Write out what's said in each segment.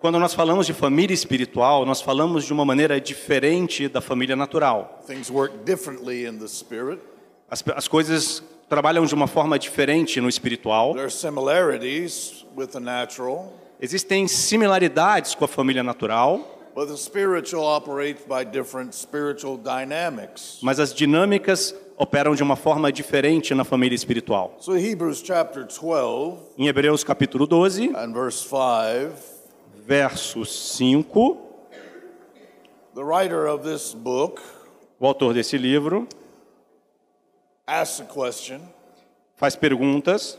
Quando nós falamos de família espiritual, nós falamos de uma maneira diferente da família natural. As, as coisas trabalham de uma forma diferente no espiritual. There are similarities with the natural, Existem similaridades com a família natural, mas as dinâmicas operam de uma forma diferente na família espiritual. So Hebrews chapter 12 Em Hebreus capítulo 12, and verse 5, verso 5, the writer of this book o autor desse livro asks a question, faz perguntas.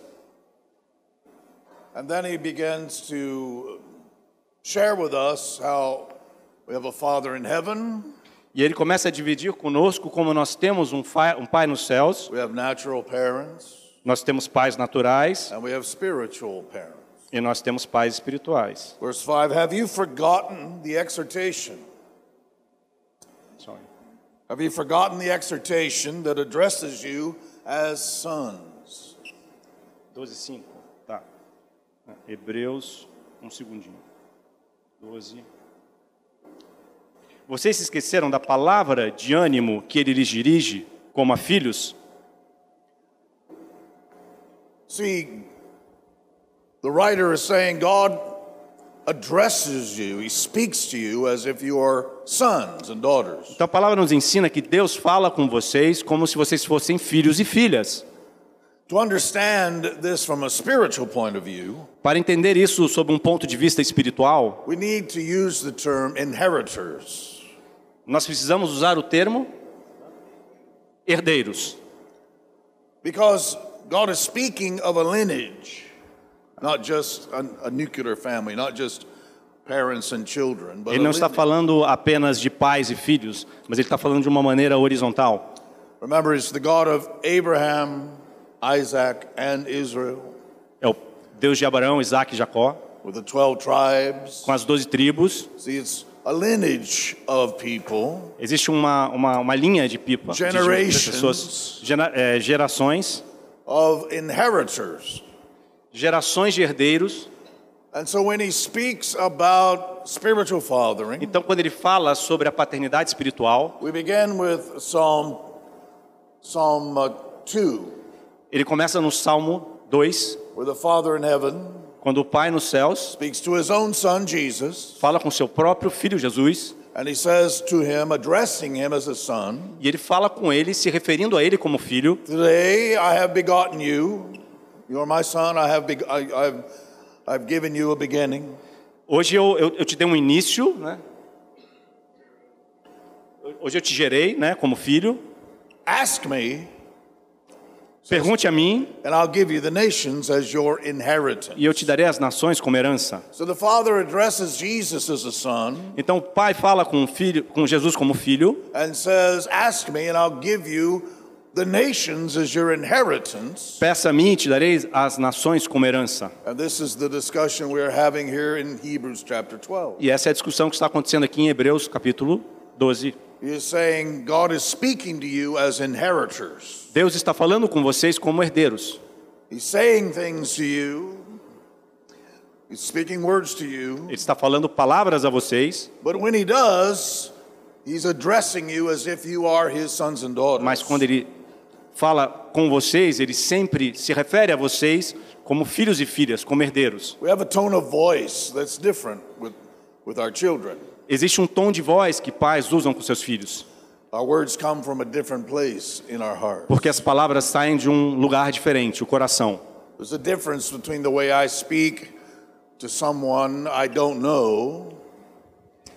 and then he begins to share with us how we have a Father in heaven, e ele começa a dividir conosco como nós temos um, um pai nos céus, we have natural parents, nós temos pais naturais. And we have spiritual parents. E nós temos pais espirituais. Verse 5 Have you forgotten the exhortation? Sorry. Have you forgotten the exhortation that addresses you as sons? 12, 5. Tá. Hebreus, um segundinho. 12. Vocês se esqueceram da palavra de ânimo que ele lhes dirige como a filhos? See, the writer is saying God addresses you, He speaks to you as if you are sons and daughters. Então a palavra nos ensina que Deus fala com vocês como se vocês fossem filhos e filhas. To understand this from a spiritual point of view, Para entender isso sob um ponto de vista espiritual, we need to use the term inheritors. nós precisamos usar o termo herdeiros. Because God is speaking of a lineage, not just a, a nuclear family, not just parents and children, but Ele não está falando apenas de pais e filhos, mas ele está falando de uma maneira horizontal. Remember, it's the God of Abraham, Isaac, and Israel, É o Deus de Abraão, Isaac e Jacó, with the 12 tribes. com as doze tribos. See, it's a lineage of people, Existe uma, uma, uma linha de pipa, de, de Generations. pessoas, gera- é, gerações, of inheritors. Gerações de herdeiros. And so when he speaks about spiritual fathering, Então, quando ele fala sobre a paternidade espiritual, we begin with Psalm, Psalm uh, 2, ele começa no Salmo 2, where the Father in heaven quando o Pai nos céus speaks to his own son, Jesus, fala com seu próprio filho Jesus, and he says to him, addressing him as a son, e ele fala com ele, se referindo a ele como filho. Today I have begotten you. You are my son. I have, I, I've, I've given you a beginning. Hoje eu, eu, eu te dei um início, né? Hoje eu te gerei, né, como filho. Ask me, Pergunte a mim and I'll give you the nations as your inheritance. e eu te darei as nações como herança. So the Father addresses Jesus as a son Então o pai fala com o filho, com Jesus como filho, and says, Ask me, and I'll give you the nations as your inheritance. peça a mim e te darei as nações como herança. And this is the discussion we're having here in Hebrews chapter 12. E essa é a discussão que está acontecendo aqui em Hebreus capítulo 12. He is saying God is speaking to you as inheritors. Deus está falando com vocês como herdeiros. He's saying things to you. He's speaking words to you. Ele está falando palavras a vocês, But when he does, he's addressing you as if you are his sons and daughters. mas quando ele fala com vocês, ele sempre se refere a vocês como filhos e filhas, como herdeiros. We have a tone of voice that's different with, with our children. Existe um tom de voz que pais usam com seus filhos, Our words come from a different place in our heart. porque as palavras saem de um lugar diferente, o coração. There's a difference between the way I speak to someone I don't know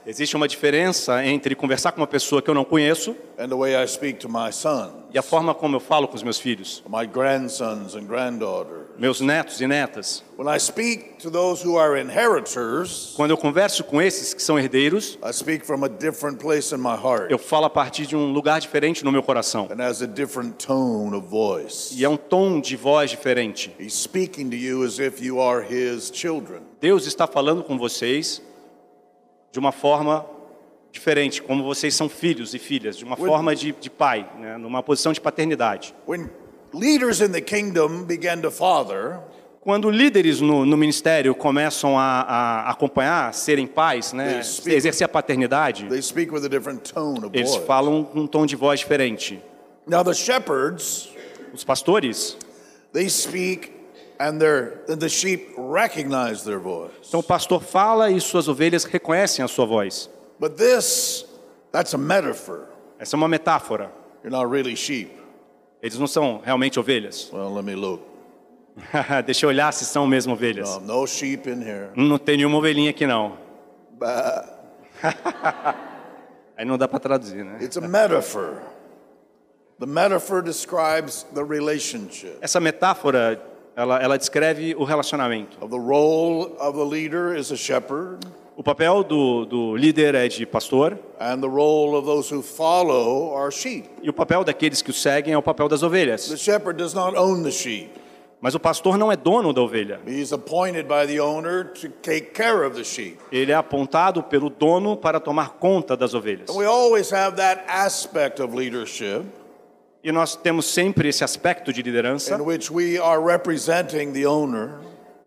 Existe uma diferença entre conversar com uma pessoa que eu não conheço and the way I speak to my son, e a forma como eu falo com os meus filhos, my grandsons and granddaughters. meus netos e netas. When I speak to those who are inheritors, Quando eu converso com esses que são herdeiros, I speak from a different place in my heart eu falo a partir de um lugar diferente no meu coração. and has a different tone of voice. E é um tom de voz diferente. Deus está falando com vocês de uma forma diferente, como vocês são filhos e filhas, de uma forma de, de pai, né, numa posição de paternidade. When leaders in the kingdom began to father, Quando líderes no, no ministério começam a, a acompanhar, serem pais, né, They speak- exercer a paternidade, a different tone of eles voice. falam com um tom de voz diferente. Now the shepherds, Os pastores, they speak and their and the sheep recognize their voice. então o pastor fala e suas ovelhas reconhecem a sua voz. But this, that's a metaphor. Essa é uma metáfora. You're not really sheep. Eles não são realmente ovelhas. Well, let me look. Deixa eu olhar se são mesmo ovelhas. Um, no sheep in here. Não tem nenhuma ovelhinha aqui não. Aí não dá para traduzir, né? It's a metaphor. The metaphor describes the relationship Essa metáfora, ela, ela descreve o relacionamento. the role of the leader is a shepherd, O papel do, do líder é de pastor and the role of those who follow are sheep. e o papel daqueles que o seguem é o papel das The ovelhas. shepherd does not own the sheep. Mas o pastor não é dono da ovelha. He's appointed by the owner to take care of the sheep. Ele é apontado pelo dono para tomar conta das ovelhas. E nós temos sempre esse aspecto de liderança, in which we are representing the owner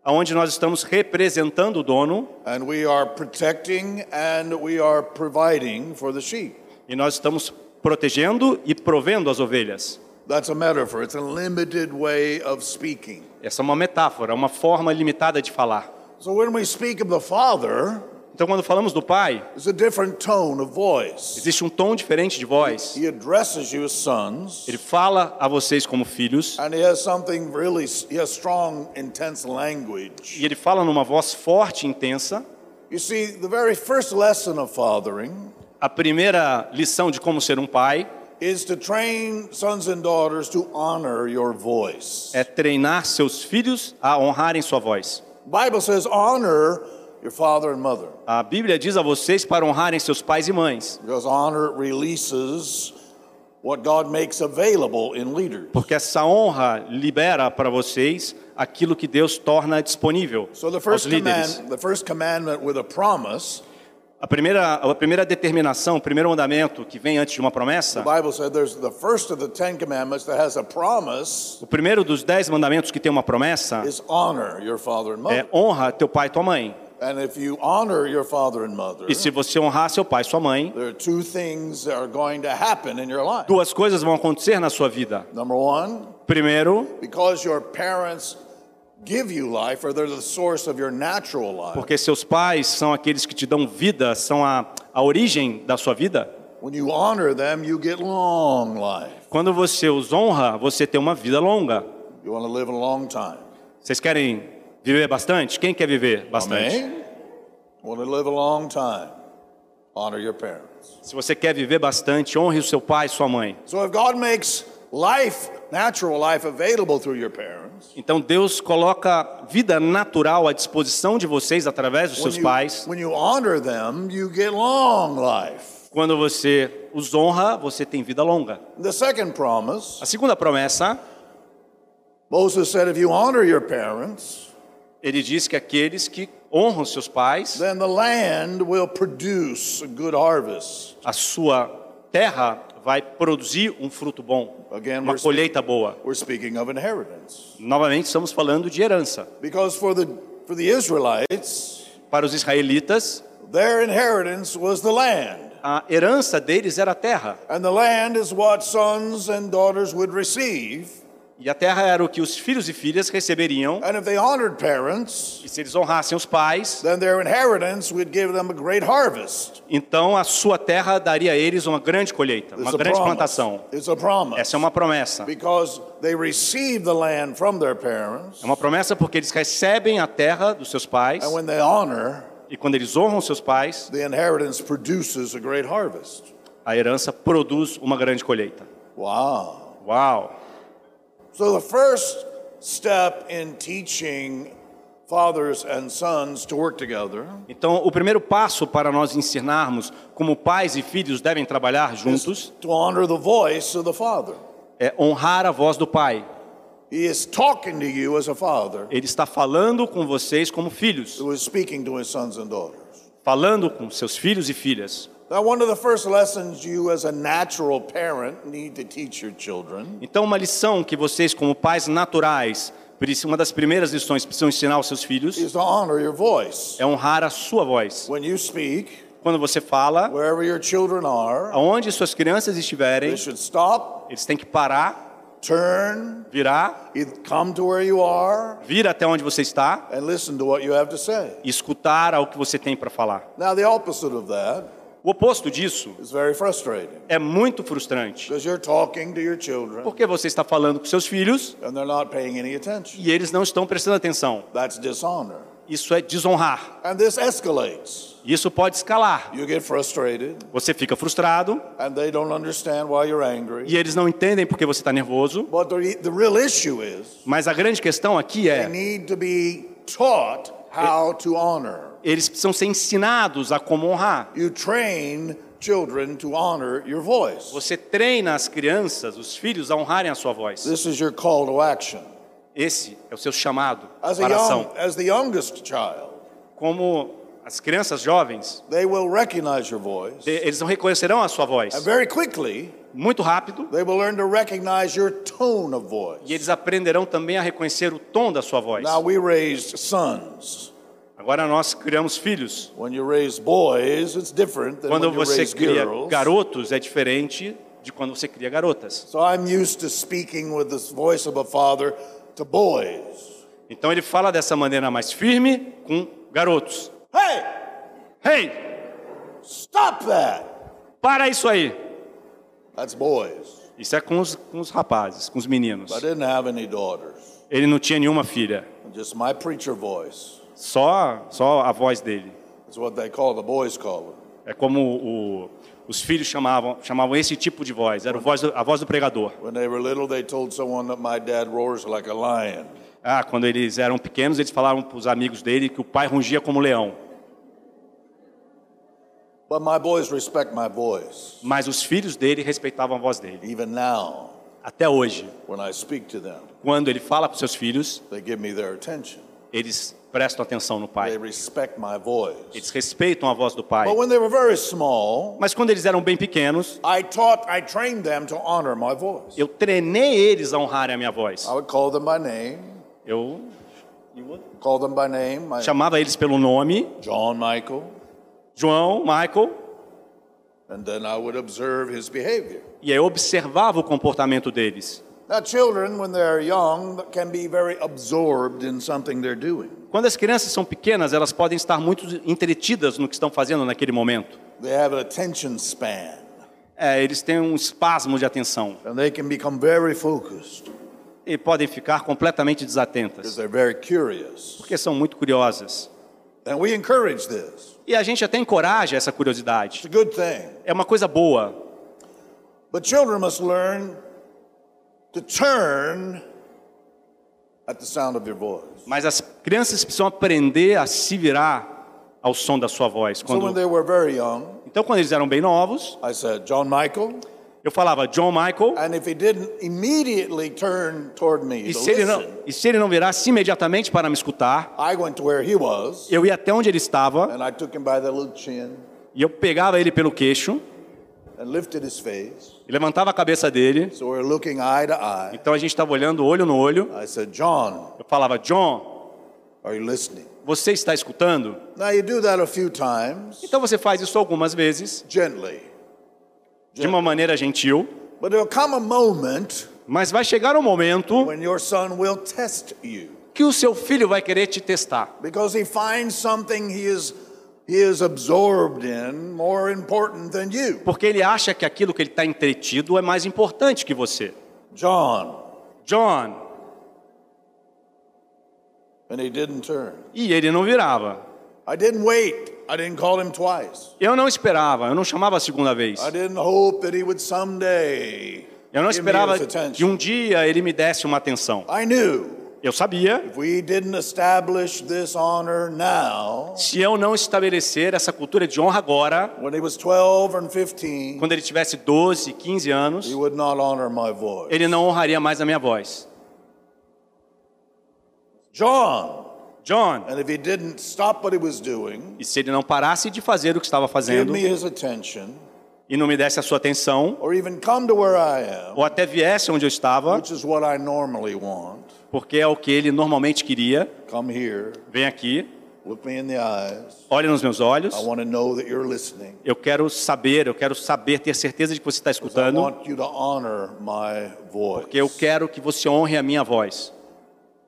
onde nós estamos representando o dono and we are protecting and we are providing for the sheep. e nós estamos protegendo e provendo as ovelhas. That's a metaphor. It's a limited way of speaking. Essa é uma metáfora, uma forma limitada de falar. So when we speak of the Father, Então, quando falamos do Pai, there's a different tone of voice. existe um tom diferente de voz. He addresses you as sons, Ele fala a vocês como filhos and he has something really, he has strong, intense language. e ele fala numa voz forte e intensa. You see, the very first lesson of fathering A primeira lição de como ser um pai is to train sons and daughters to honor your voice. é treinar seus filhos a honrarem sua voz. The Bible says, honor your father and mother, A Bíblia diz a vocês para honrarem seus pais e mães, because honor releases what God makes available in leaders. porque essa honra libera para vocês aquilo que Deus torna disponível So the aos first líderes. command, the first commandment with a promise, A primeira, a primeira determinação, o primeiro mandamento que vem antes de uma promessa, o primeiro dos dez mandamentos que tem uma promessa é honra teu pai e tua mãe. And if you honor your father and mother, E se você honrar seu pai e sua mãe, there are two things that are going to happen in your life. duas coisas vão acontecer na sua vida. Number one, Primeiro, because your parents give you life or they're the source of your natural life. porque seus pais são aqueles que te dão vida, são a, a origem da sua vida. When you honor them, you get long life. Quando você os honra, você tem uma vida longa. You want to live a long time. Vocês querem viver bastante? Quem quer viver bastante? Amen? Want to live a long time. Honor your parents. Se você quer viver bastante, honre o seu pai e sua mãe. So if God makes life, natural life, available through your parents, Então Deus coloca vida natural à disposição de vocês através dos seus pais. when you honor them, you get long life. Quando você os honra, você tem vida longa. The second promise, A segunda promessa, Moses said, if you honor your parents, ele diz que aqueles que honram seus pais, then the land will produce a good harvest. a sua terra vai produzir um fruto bom, Again, uma colheita boa. we're speaking of inheritance. Novamente estamos falando de herança. Because for the, for the Israelites, Para os israelitas, their inheritance was the land. a herança deles era a terra. E a terra era o que os filhos e filhas receberiam. And if they honored parents, E se eles honrassem os pais, then their inheritance would give them a great harvest. então a sua terra daria a eles uma grande colheita, uma It's a grande promise. plantação. It's a promise. Essa é uma promessa. Because they receive the land from their parents. É uma promessa porque eles recebem a terra dos seus pais And when they honor, e quando eles honram seus pais, the inheritance produces a great harvest. a herança produz uma grande colheita. Wow. Uau! So the first step in teaching fathers and sons to work together Então, o primeiro passo para nós ensinarmos como pais e filhos devem trabalhar juntos to honor the voice of the father. é honrar a voz do pai. He is talking to you as a father Ele está falando com vocês como filhos, who is speaking to his sons and daughters. falando com seus filhos e filhas. Now, one of the first lessons you, as a natural parent, need to teach your children Então, uma lição que vocês, como pais naturais, uma das primeiras lições que precisam ensinar aos seus filhos is to honor your voice. é honrar a sua voz. When you speak, Quando você fala, wherever your children are, aonde suas crianças estiverem, they should stop, eles têm que parar, turn, virar, come to where you are, vir até onde você está and listen to what you have to say. e escutar ao que você tem para falar. Now, the opposite of that O oposto disso é muito frustrante, because you're talking to your children porque você está falando com seus filhos and they're not paying any attention. e eles não estão prestando atenção. Isso é desonrar. Isso pode escalar. Você fica frustrado and they don't understand why you're angry. e eles não entendem porque você está nervoso. Mas a grande questão aqui é: to be taught how to honor. Eles precisam ser ensinados a como honrar. You train children to honor your voice. Você treina as crianças, os filhos, a honrarem a sua voz. This is your call to action. Esse é o seu chamado As, para a young, ação. as the youngest child, Como as crianças jovens, they will recognize your voice. de- eles não reconhecerão a sua And voz. very quickly, Muito rápido. they will learn to recognize your tone of voice. E eles aprenderão também a reconhecer o tom da sua voz. Now, we raised sons. Agora nós criamos filhos. Boys, Quando você cria girls. garotos é diferente de quando você cria garotas. So I'm used to speaking with the voice of a father to boys. Então ele fala dessa maneira mais firme com garotos. Hey, Hey, stop that! para isso aí. That's boys. Isso é com os, com os rapazes, com os meninos. Ele não tinha nenhuma filha. Just my preacher voice. Só, só a voz dele. That's what they call the boys call it. É como o- os filhos chamavam, chamavam esse tipo de voz. Era o voz do- a voz do pregador. A. Ah, quando eles eram pequenos, eles falavam para os amigos dele que o pai rungia como leão. But my boys respect my voice. Mas os filhos dele respeitavam a voz dele. Even now, Até hoje, when I speak to them, quando ele fala para os seus filhos, eles prestam atenção no pai. respect my voice. Eles respeitam a voz do pai. But when they were very small, Mas quando eles eram bem pequenos, I taught, I trained them to honor my voice. eu treinei eles a honrarem a minha voz. Eu chamava eles pelo nome, John Michael, João, Michael, and then I would observe his behavior. e aí eu observava o comportamento deles. Now, children, when they're young, can be very absorbed in something they're doing. Quando as crianças são pequenas, elas podem estar muito entretidas no que estão fazendo naquele momento. They have an attention span, É, eles têm um espasmo de atenção and they can become very focused e podem ficar completamente because desatentas, they're very curious. porque são muito curiosas. And we encourage this. E a gente até encoraja essa curiosidade. It's a good thing. É uma coisa boa, But children must learn to turn at the sound of your voice. mas as crianças precisam aprender a se virar ao som da sua voz. So when Quando... they were very young, Então, quando eles eram bem novos, I said, John Michael, eu falava John Michael, and if he didn't immediately turn toward me e se ele não, e se ele não virasse imediatamente para me escutar, I went to where he was, eu ia até onde ele estava and I took him by the little chin e eu pegava ele pelo queixo and lifted his face. E levantava a cabeça dele. So we're looking eye to eye. Então a gente estava olhando olho no olho. I said, John, Eu falava, John, are you listening? você está escutando? Now you do that a few times, Então você faz isso algumas vezes, gently. de uma maneira gentil, But there'll come a moment mas vai chegar um momento when your son will test you que o seu filho vai querer te testar. because he finds something he is, he is absorbed in more important than you. Porque ele acha que aquilo que ele está entretido é mais importante que você. John, John, and he didn't turn. e ele não virava. I didn't wait. I didn't call him twice. Eu não esperava, eu não chamava a segunda vez. I didn't hope that he would someday Eu não esperava que um dia ele me desse uma atenção. I knew Eu sabia, if we didn't establish this honor now, se eu não estabelecer essa cultura de honra agora, when he was 12 and 15, quando ele tivesse 12, 15 anos, he would not honor my voice. ele não honraria mais a minha voz. John, John, and if he didn't stop what he was doing, e se ele não parasse de fazer o que estava give fazendo me his attention, e não me desse a sua atenção, or even come to where I am, ou até viesse onde eu estava, which is what I normally want, porque é o que ele normalmente queria. Come here, Vem aqui, look me in the eyes. olhe nos meus olhos. I want to know that you're listening. Eu quero saber, eu quero saber, ter certeza de que você está I escutando, want you to honor my voice. porque eu quero que você honre a minha voz.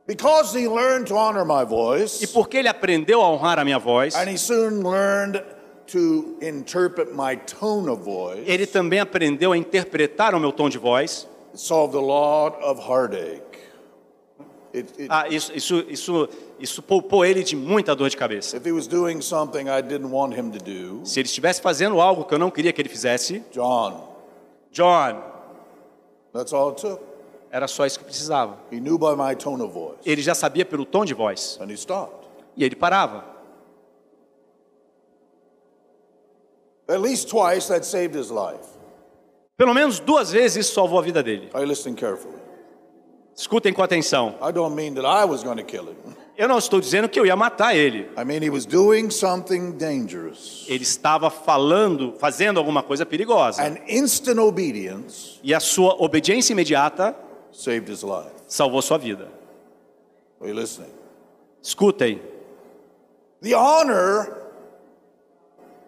Because he learned to honor my voice, E porque ele aprendeu a honrar a minha voz, and he soon learned to interpret my tone of voice, ele também aprendeu a interpretar o meu tom de voz. it solved a lot of heartache. It, it, Ah, isso, isso, isso, isso poupou ele de muita dor de cabeça. do, Se ele estivesse fazendo algo que eu não queria que ele fizesse, John, John, era só isso que precisava. Ele já sabia pelo tom de voz and he stopped. e ele parava. At least twice that saved his life. Pelo menos duas vezes isso salvou a vida dele. Are you listening carefully? Escutem com atenção. I don't mean that I was going to kill him. Eu não estou dizendo que eu ia matar ele. I mean he was doing something dangerous. Ele estava falando, fazendo alguma coisa perigosa. And instant obedience E a sua obediência imediata saved his life. salvou sua vida. Are you listening? Escutem. The honor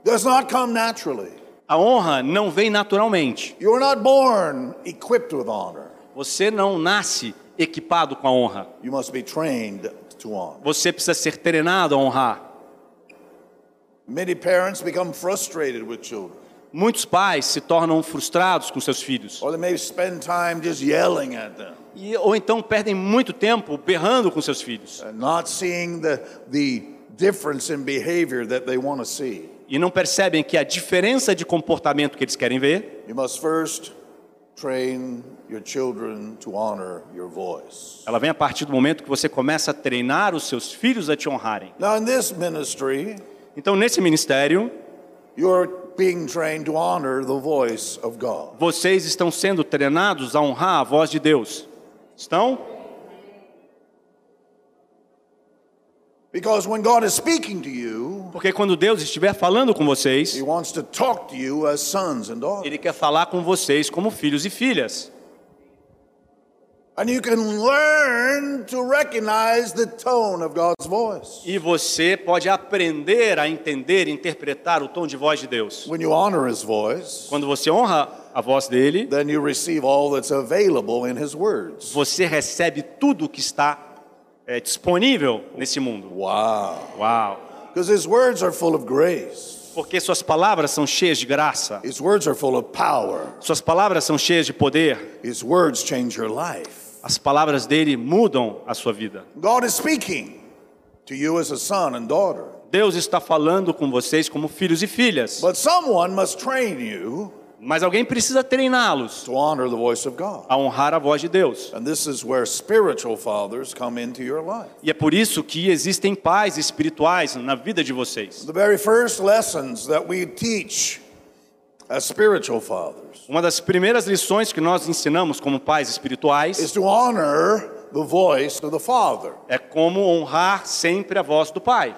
does not come naturally. A honra não vem naturalmente. You are not born equipped with honor. Você não nasce equipado com a honra. You must be trained to honor. Você precisa ser treinado a honrar. Many parents become frustrated with children, Muitos pais se tornam frustrados com seus filhos. or they may spend time just yelling at them E, ou então perdem muito tempo berrando com seus filhos. and not seeing the, the difference in behavior that they want to see. E não percebem que a diferença de comportamento que eles querem ver, You must first train your children to honor your voice. ela vem a partir do momento que você começa a treinar os seus filhos a te honrarem. Now, in this ministry, Então, nesse ministério, you're being trained to honor the voice of God. vocês estão sendo treinados a honrar a voz de Deus. Estão? Because when God is speaking to you, Porque quando Deus estiver falando com He vocês, wants to talk to you as sons and daughters. Ele quer falar com vocês como filhos e filhas. And you can learn to recognize the tone of God's voice. E você pode aprender a entender e interpretar o tom de voz de Deus. When you honor His voice, Quando você honra a voz dele, then you receive all that's available in His words. você recebe tudo que está é, disponível nesse mundo. Wow. Uau! Because His words are full of grace, Porque suas palavras são cheias de graça, His words are full of power, suas palavras são cheias de poder, As palavras dele mudam a sua vida. God is speaking to you as a son and daughter. Deus está falando com vocês como filhos e filhas, But someone must train you mas alguém precisa treiná-los a honrar a voz de Deus. And this is where spiritual fathers come into your life. E é por isso que existem pais espirituais na vida de vocês. The very first lessons that we teach as spiritual fathers Uma das primeiras lições que nós ensinamos como pais espirituais is to honor the voice of the Father. é como honrar sempre a voz do pai.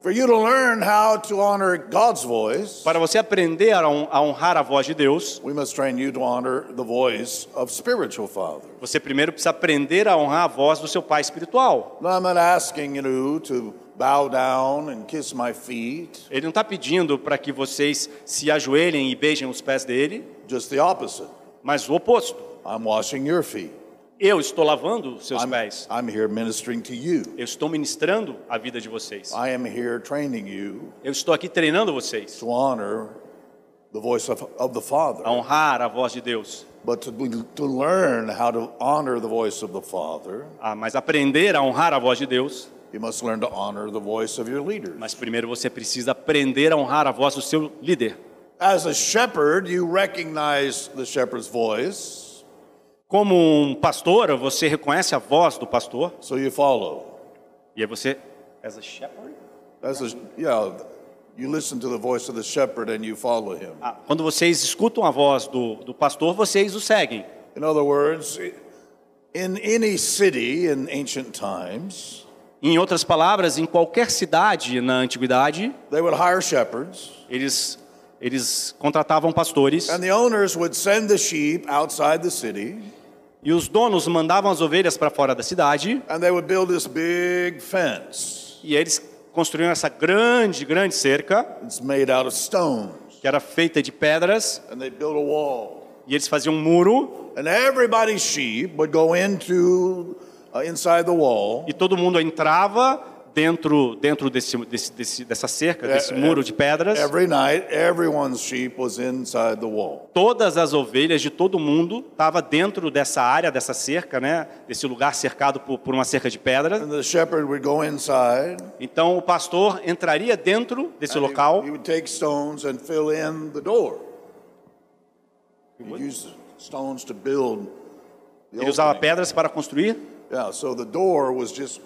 For you to learn how to honor God's voice, Para você aprender a hon- a honrar a voz de Deus, we must train you to honor the voice of spiritual fathers. você primeiro precisa aprender a honrar a voz do seu pai espiritual. Now, I'm not asking you to bow down and kiss my feet, Ele não está pedindo para que vocês se ajoelhem e beijem os pés dele, just the opposite. mas o oposto. I'm washing your feet. Eu estou lavando seus I'm, pés. I'm here ministering to you. Eu estou ministrando a vida de vocês. I am here training you Eu estou aqui treinando vocês to honor the voice of, of the Father. a honrar a voz de Deus. But to, to learn how to honor the voice of the Father, Ah, mas aprender a honrar a voz de Deus, you must learn to honor the voice of your leaders. mas primeiro você precisa aprender a honrar a voz do seu líder. As a shepherd, you recognize the shepherd's voice, Como um pastor, você reconhece a voz do pastor so you follow. e aí você as a shepherd? As a, yeah, you listen to the voice of the shepherd and you follow him. Ah, quando vocês escutam a voz do, do pastor, vocês o seguem. In other words, in any city in ancient times, Em outras palavras, em qualquer cidade na antiguidade, they would hire shepherds, eles eles contratavam pastores and the owners would send the sheep outside the city, E os donos mandavam as ovelhas para fora da cidade and they would build this big fence. e eles construíam essa grande, grande cerca It's made out of stones. que era feita de pedras And they built a wall. e eles faziam um muro And everybody's sheep would go into inside the wall. e todo mundo entrava dentro dentro desse, desse, desse- dessa cerca, desse muro de pedras. Every night, everyone's sheep was inside the wall. Todas as ovelhas de todo mundo estavam dentro dessa área, dessa cerca, né? Desse lugar cercado por, por uma cerca de pedras. And the shepherd would go inside. Então o pastor entraria dentro desse and he- local He, would take stones and fill in the door. He would use stones to build the Ele usava pedras para construir. Yeah, so the door was just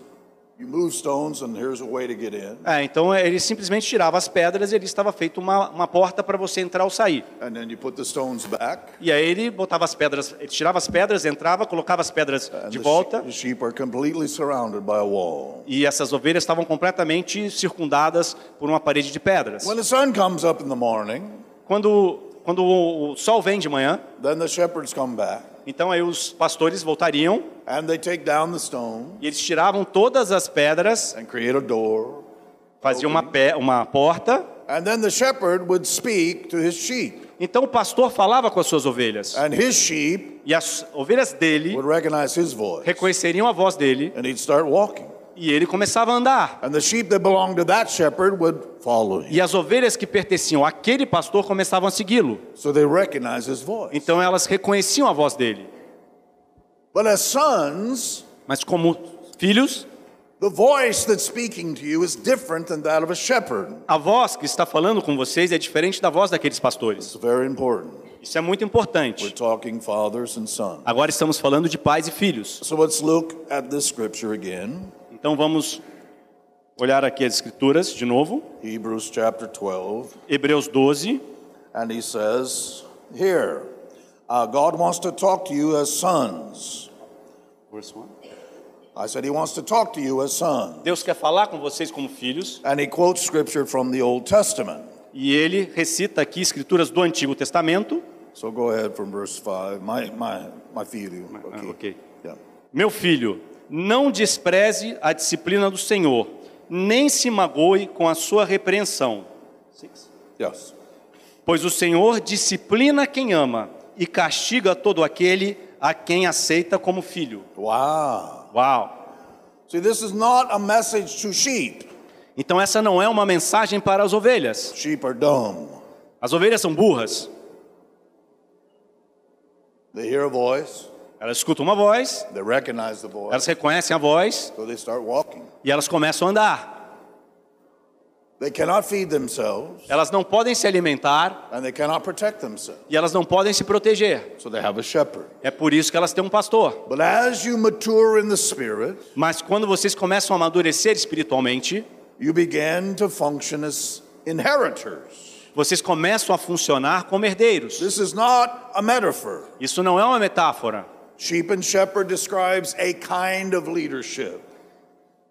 you move stones and here's a way to get in. É, então ele simplesmente tirava as pedras e ali estava feita uma, uma porta para você entrar ou sair. And then you put the stones back. E aí ele botava as pedras, ele tirava as pedras, entrava, colocava as pedras And de volta. the sheep are completely surrounded by a wall. E essas ovelhas estavam completamente circundadas por uma parede de pedras. When the sun comes up in the morning, Quando, quando o sol vem de manhã, then the shepherds come back então aí os pastores voltariam and they take down the stone e eles tiravam todas as pedras, and create a door. faziam uma, pe- uma porta. And then the shepherd would speak to his sheep. Então o pastor falava com as suas ovelhas. And his sheep E as ovelhas dele would recognize his voice. reconheceriam a voz dele And he'd start walking. e ele começava a andar. And the sheep that belonged to that shepherd would follow him. E as ovelhas que pertenciam àquele pastor começavam a segui-lo. So they recognize his voice. Então elas reconheciam a voz dele. But as sons, Mas como filhos, the voice that's speaking to you is different than that of a shepherd. a voz que está falando com vocês é diferente da voz daqueles pastores. It's very important. Isso é muito We're importante. talking fathers and sons. Agora estamos falando de pais e filhos. So let's look at this scripture again. Então vamos olhar aqui as escrituras de novo. Hebrews chapter 12. Hebreus 12. And he says, Here, uh, God wants to talk to you as sons. I said, He wants to talk to you as sons. Deus quer falar com vocês como filhos. And he quotes scripture from the Old Testament. E ele recita aqui escrituras do Antigo Testamento. So go ahead from verse 5. My, my, my filho. Ah, Okay. ok. Yeah. Meu filho, não despreze a disciplina do Senhor, nem se magoe com a sua repreensão. Yes. Pois o Senhor disciplina quem ama e castiga todo aquele a quem aceita como filho. Wow. Uau! See, this is not a message to sheep. Então essa não é uma mensagem para as ovelhas. Sheep are dumb. As ovelhas são burras. They hear a voice, Elas escutam uma voz, they recognize the voice, elas reconhecem a voz so they start walking. e elas começam a andar. Elas não podem se alimentar and they cannot protect themselves. e elas não podem se proteger. So they have a shepherd. É por isso que elas têm um pastor. But as you mature in the Spirit, Mas quando vocês começam a amadurecer espiritualmente, you begin to function as inheritors. vocês começam a funcionar como herdeiros. This is not a metaphor. Isso não é uma metáfora. Sheep and shepherd describes a kind of leadership.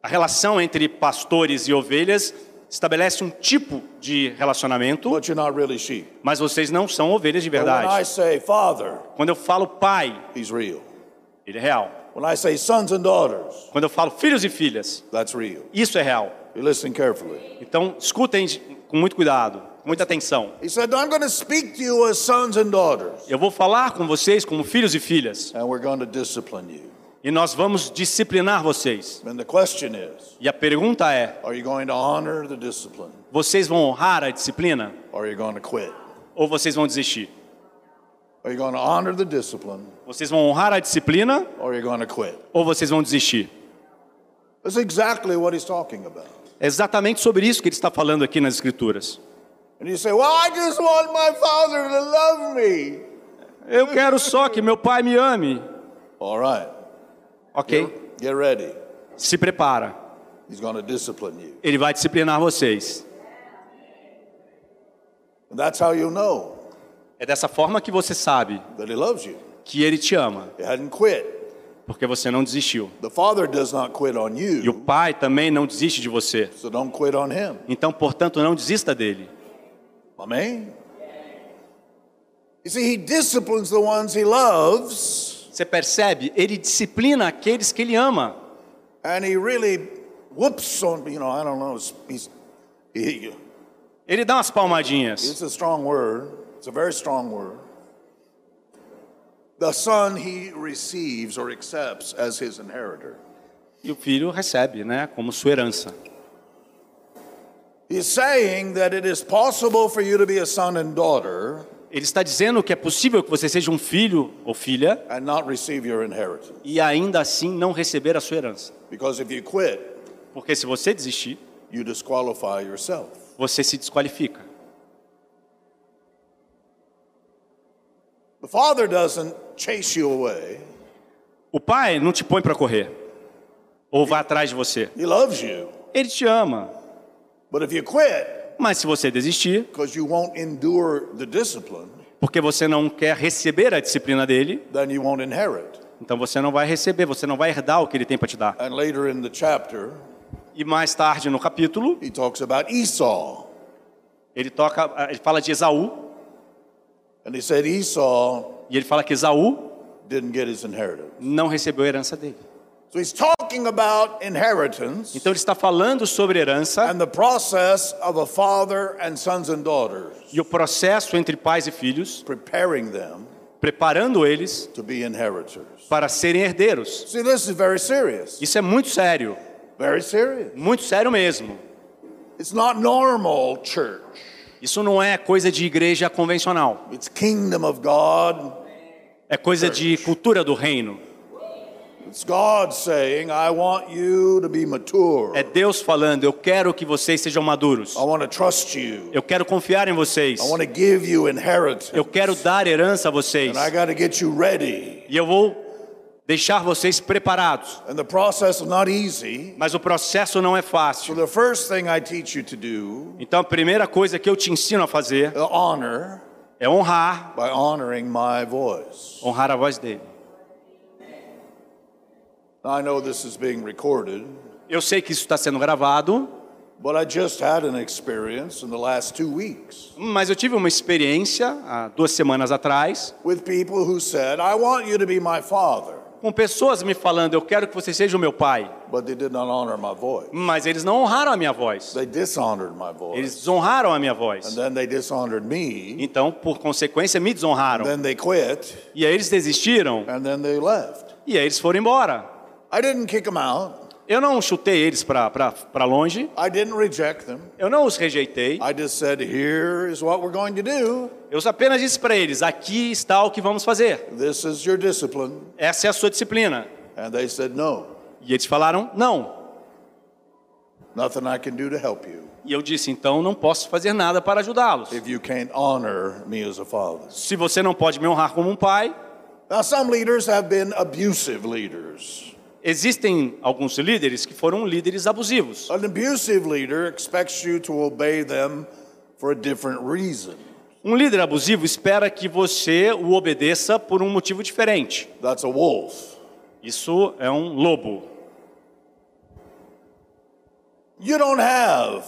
A relação entre pastores e ovelhas estabelece um tipo de relacionamento, really mas vocês não são ovelhas de verdade. say father, Quando eu falo pai, ele é real. When I say sons and daughters, Quando eu falo filhos e filhas, that's real. isso é real. You listen carefully. Então, escutem com muito cuidado, com muita atenção. He said, I'm going to speak to you as sons and daughters, Eu vou falar com vocês como filhos e filhas, and we're going to discipline you. E nós vamos disciplinar vocês. Is, E a pergunta é: vocês vão honrar a disciplina ou vocês vão desistir? Vocês vão honrar a disciplina ou vocês vão desistir? That's exactly what he's talking about. É exatamente sobre isso que ele está falando aqui nas Escrituras. Say, Well. Eu quero só que meu pai me ame. All right, Ok? get ready. Se prepara. He's going to discipline you. Ele vai disciplinar vocês. And that's how you know É dessa forma que você sabe that he loves you. que ele te ama, He hadn't quit. porque você não desistiu. The father does not quit on E o you, pai também não desiste de você. so don't quit on him. Então, portanto, não desista dele. Amen. You see, he disciplines the ones he loves Você percebe? Ele disciplina aqueles que ele ama. And he really whoops on, you know, I don't know, he's, he, Ele dá umas palmadinhas. it's a strong word, it's a very strong word. The son he receives or accepts as his inheritor. E o filho recebe, né, como sua herança. He's saying that it is possible for you to be a son and daughter Ele está dizendo que é possível que você seja um filho ou filha e ainda assim não receber a sua herança. Quit, Porque se você desistir, você se desqualifica. O pai não te põe para correr ou vá atrás de você. Ele te ama. But if you quit Mas se você desistir, porque você não quer receber a disciplina dele, então você não vai receber, você não vai herdar o que ele tem para te dar. And later in the chapter, E mais tarde no capítulo, he talks about Esau. ele toca, ele fala de Esaú And he said Esau e ele fala que Esaú didn't get his inheritance. não recebeu a herança dele. So he's talking about inheritance Então ele está falando sobre herança and the process of a father and sons and daughters e o processo entre pais e filhos, preparing them preparando eles to be inheritors. para serem herdeiros. See, this is very serious. Isso é muito sério, Very serious. muito sério mesmo. It's not normal church. Isso não é coisa de igreja convencional, It's kingdom of God. é coisa de cultura do reino. É Deus falando: eu quero que vocês sejam maduros. I want to trust you. Eu quero confiar em vocês. I want to give you inheritance. Eu quero dar herança a vocês. And I got to get you ready. E eu vou deixar vocês preparados. And the process is not easy. Mas o processo não é So fácil. the first thing I teach you to do, Então a primeira coisa que eu te ensino a fazer honor é honrar, by honoring my voice. honrar a voz dele. I know this is being recorded, Eu sei que isso está sendo gravado, but I just had an experience in the last two weeks mas eu tive uma experiência há duas semanas atrás with people who said, I want you to be my father, com pessoas me falando: eu quero que você seja o meu pai. but they did not honor my voice. Mas eles não honraram a minha voz. They dishonored my voice. Eles desonraram a minha And voz. then they dishonored me. Então, por consequência, me desonraram. Then they quit. E aí eles desistiram And then they left. e aí eles foram embora. I didn't kick them out. Eu não chutei eles para longe, I didn't reject them. eu não os rejeitei. I just said, here is what we're going to do. Eu apenas disse para eles: aqui está o que vamos fazer. This is your discipline. Essa é a sua disciplina. And they said, no, E eles falaram: não. nothing I can do to help you E eu disse: então não posso fazer nada para ajudá-los. if you can't honor me as a father. Se você não pode me honrar como um pai, Now, some leaders have been abusive leaders. Existem alguns líderes que foram líderes abusivos. An abusive leader expects you to obey them for a different reason. Um líder abusivo espera que você o obedeça por um motivo diferente. That's a wolf. Isso é um lobo. You don't have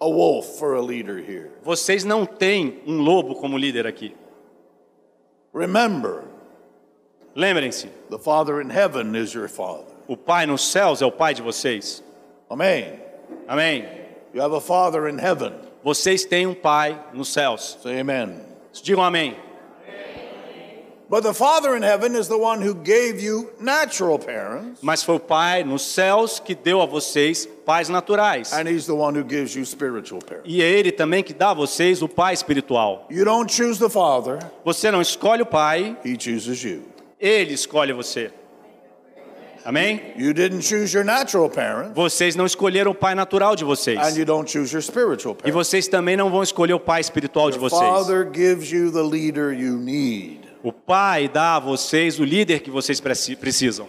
a wolf for a leader here. Vocês não têm um lobo como líder aqui. Remember, Lembrem-se, the Father in heaven is your Father. o Pai nos céus é o Pai de vocês. Amen. Amém? You have a Father in heaven. Vocês têm um Pai nos céus. Say amen. Digam amém. But the Father in heaven is the one who gave you natural parents, Mas foi o Pai nos céus que deu a vocês pais naturais. and He's the one who gives you spiritual parents. E é Ele também que dá a vocês o Pai espiritual. You don't choose the Father, Você não escolhe o Pai, He chooses you. Ele escolhe você. Amém? You didn't choose your natural Vocês não escolheram o Pai natural de vocês. and you don't choose your spiritual E vocês também não vão escolher o Pai espiritual de vocês. Father gives you the leader you need. O Pai dá a vocês o líder que vocês preci- precisam.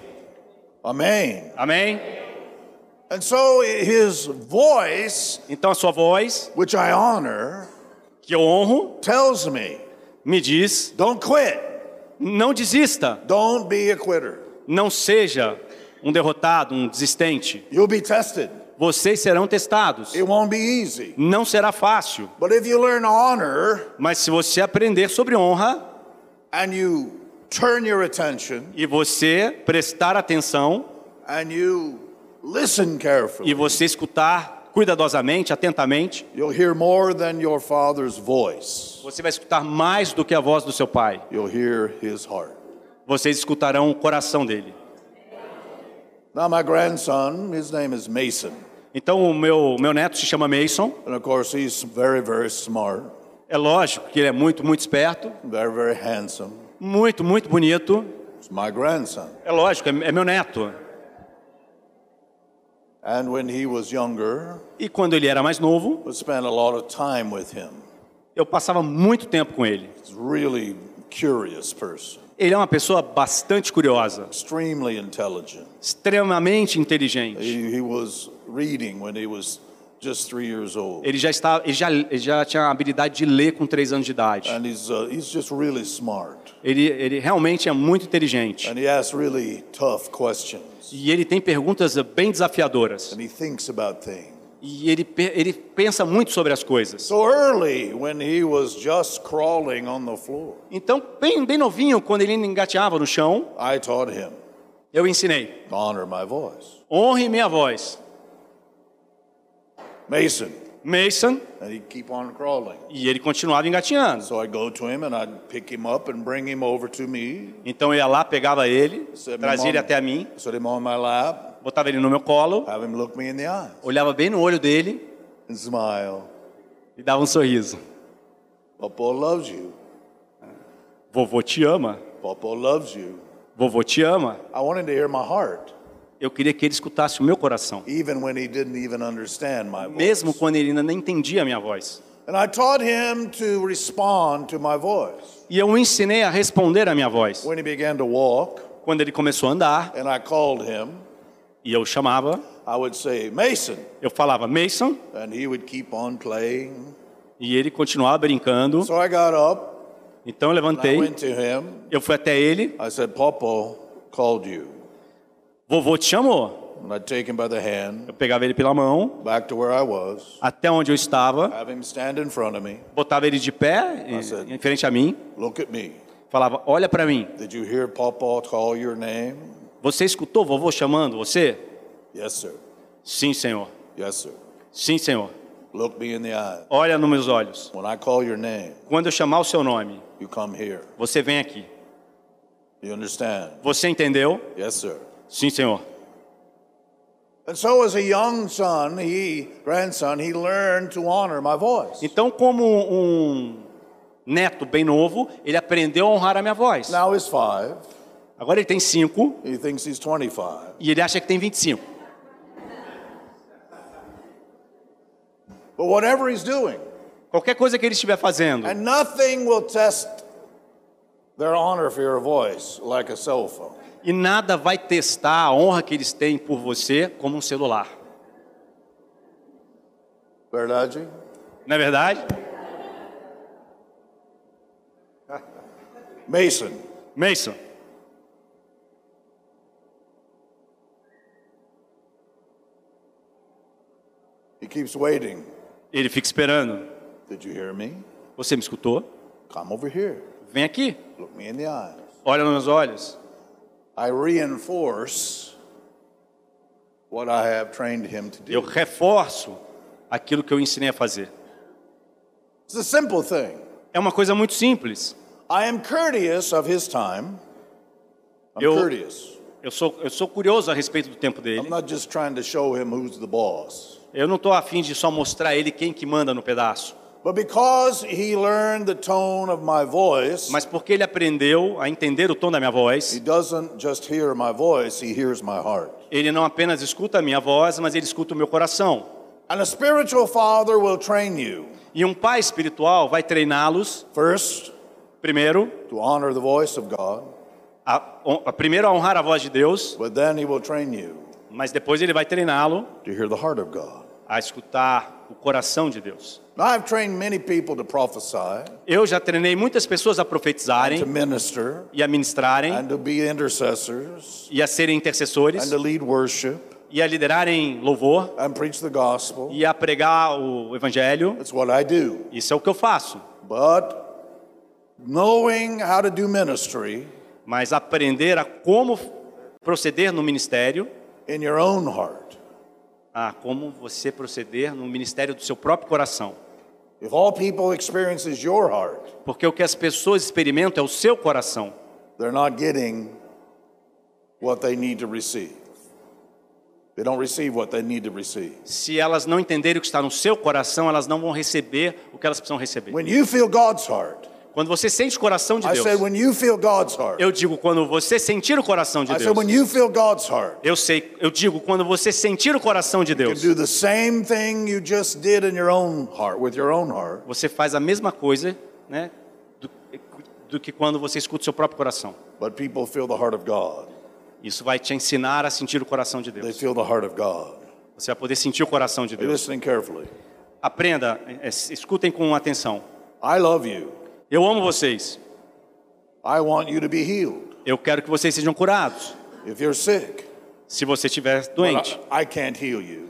Amen. Amém? And so His voice, Então a sua voz, which I honor, que eu honro, tells me me diz: don't quit, não desista, don't be a quitter. não seja um derrotado, um desistente. You'll be tested. Vocês serão testados. It won't be easy. Não será fácil, But if you learn honor mas se você aprender sobre honra and you turn your attention e você prestar atenção and you listen carefully, e você escutar cuidadosamente, atentamente, you'll hear more than your father's voice. você vai escutar mais do que a voz do seu pai. You'll hear his heart. Vocês escutarão o coração dele. Now, my grandson, his name is Mason. Então o meu meu neto se chama Mason. And of course, he's very, very smart, É lógico que ele é muito muito esperto, very, very handsome. muito muito bonito. It's my grandson. É lógico, é, é meu neto. And when he was younger, E quando ele era mais novo, we spent a lot of time with him. eu passava muito tempo com ele. Really Ele é uma pessoa bastante curiosa, extremely intelligent. extremamente inteligente. He, he was reading when he was just three years old. Ele já está, ele já, ele já tinha a habilidade de ler com três anos de idade. And he's, uh, he's just really smart. Ele, ele realmente é muito inteligente. And he asks really tough questions. E ele tem perguntas bem desafiadoras. And he thinks about things. E ele, ele pensa muito sobre as coisas. So early, when he was just crawling on the floor, Então, bem, bem novinho, quando ele engateava no chão, I taught him eu ensinei: honre minha voz. Mason. Mason, And he'd keep on crawling. e ele continuava engatinhando. So I'd go to him and I'd pick him up and bring him over to me, Então eu ia lá, pegava ele, trazia ele até a mim, set him on my lap, botava ele no meu colo, have him look me in the eye, olhava bem no olho dele and smile. e dava um sorriso. Papa loves you. Vovô te ama, Papa loves you. vovô te ama. I wanted to hear my heart, Eu queria que ele escutasse o meu coração, mesmo quando ele ainda nem entendia a minha voz. And I taught him to respond to my voice. E eu o ensinei a responder a minha voz. When he began to walk, Quando ele começou a andar and I called him, e eu chamava, I would say, Mason. eu falava Mason And he would keep on playing. e ele continuava brincando. So I got up, Então eu levantei, eu fui até ele, I said, Papa called you. Vovô te chamou. And I'd take him by the hand Eu pegava ele pela mão, back to where I was, até onde eu estava, me, botava ele de pé em, em frente a mim, falava: Olha para mim, Did you hear Papa call your name? você escutou vovô chamando você? Yes, sir. Sim, senhor. Yes, sir. Sim, senhor. Look me in the eye. Olha nos meus olhos. When I call your name, Quando eu chamar o seu nome, you come here. você vem aqui. You understand? Você entendeu? Yes, sir. Sim, senhor. And so, as a young son, he, grandson, he learned to honor my voice. Então, como um neto bem novo, ele aprendeu a honrar a minha voz. Now he's five. Agora ele tem cinco He thinks he's 25. e ele acha que tem 25. But whatever he's doing, Qualquer coisa que ele estiver fazendo, and nothing will test their honor for your voice like a cell phone. E nada vai testar a honra que eles têm por você como um celular. Verdade? Não é verdade? Mason, Mason, he keeps waiting. ele fica esperando. Did you hear me? Você me escutou? Come over here. Vem aqui. Look me in the eyes. Olha nos meus olhos. Eu do. reforço aquilo que eu ensinei a fazer. It's a simple thing. É uma coisa muito simples. I am courteous of his time. I'm Eu- courteous. Eu sou, eu sou curioso a respeito do tempo I'm dele. not just trying to show him who's the boss. Eu não estou afim de só mostrar a ele quem que manda no pedaço. But because he learned the tone of my voice, Mas porque ele aprendeu a entender o tom da minha he voz, doesn't just hear my voice, he hears my heart. ele não apenas escuta a minha voz, mas ele escuta o meu coração. And a spiritual father will train you E um pai espiritual vai treiná-los, first primeiro, to honor the voice of God, a, a- primeiro a honrar a voz de Deus, but then he will train you mas depois ele vai treiná-lo to hear the heart of God. a escutar o coração de Deus. Eu já treinei muitas pessoas a profetizarem minister, e a ministrarem e a serem intercessores worship, e a liderarem louvor gospel. e a pregar o evangelho. Isso é o que eu faço. But knowing how to do ministry mas aprender a como proceder no ministério, in your own heart. A como você proceder no ministério do seu próprio coração. If all people experiences your heart, Porque o que as pessoas experimentam é o seu coração. they're not getting what they need to receive. They don't receive what they need to receive. Se elas não entenderem o que está no seu coração, elas não vão receber o que elas precisam receber. When you feel God's heart, Quando você sente o coração de Deus, eu digo quando você sentir o coração de Deus. Eu sei, eu digo quando você sentir o coração de Deus. Você faz a mesma coisa, né, do, do que quando você escuta o seu próprio coração. But people feel the heart of God. Isso vai te ensinar a sentir o coração de They Deus. feel the heart of God. Você vai poder sentir o coração de Deus. listening carefully? Aprenda, é, escutem com atenção. I love you. Eu amo vocês. I want you to be healed. Eu quero que vocês sejam curados. If you're sick, Se você estiver doente, I, I can't heal you.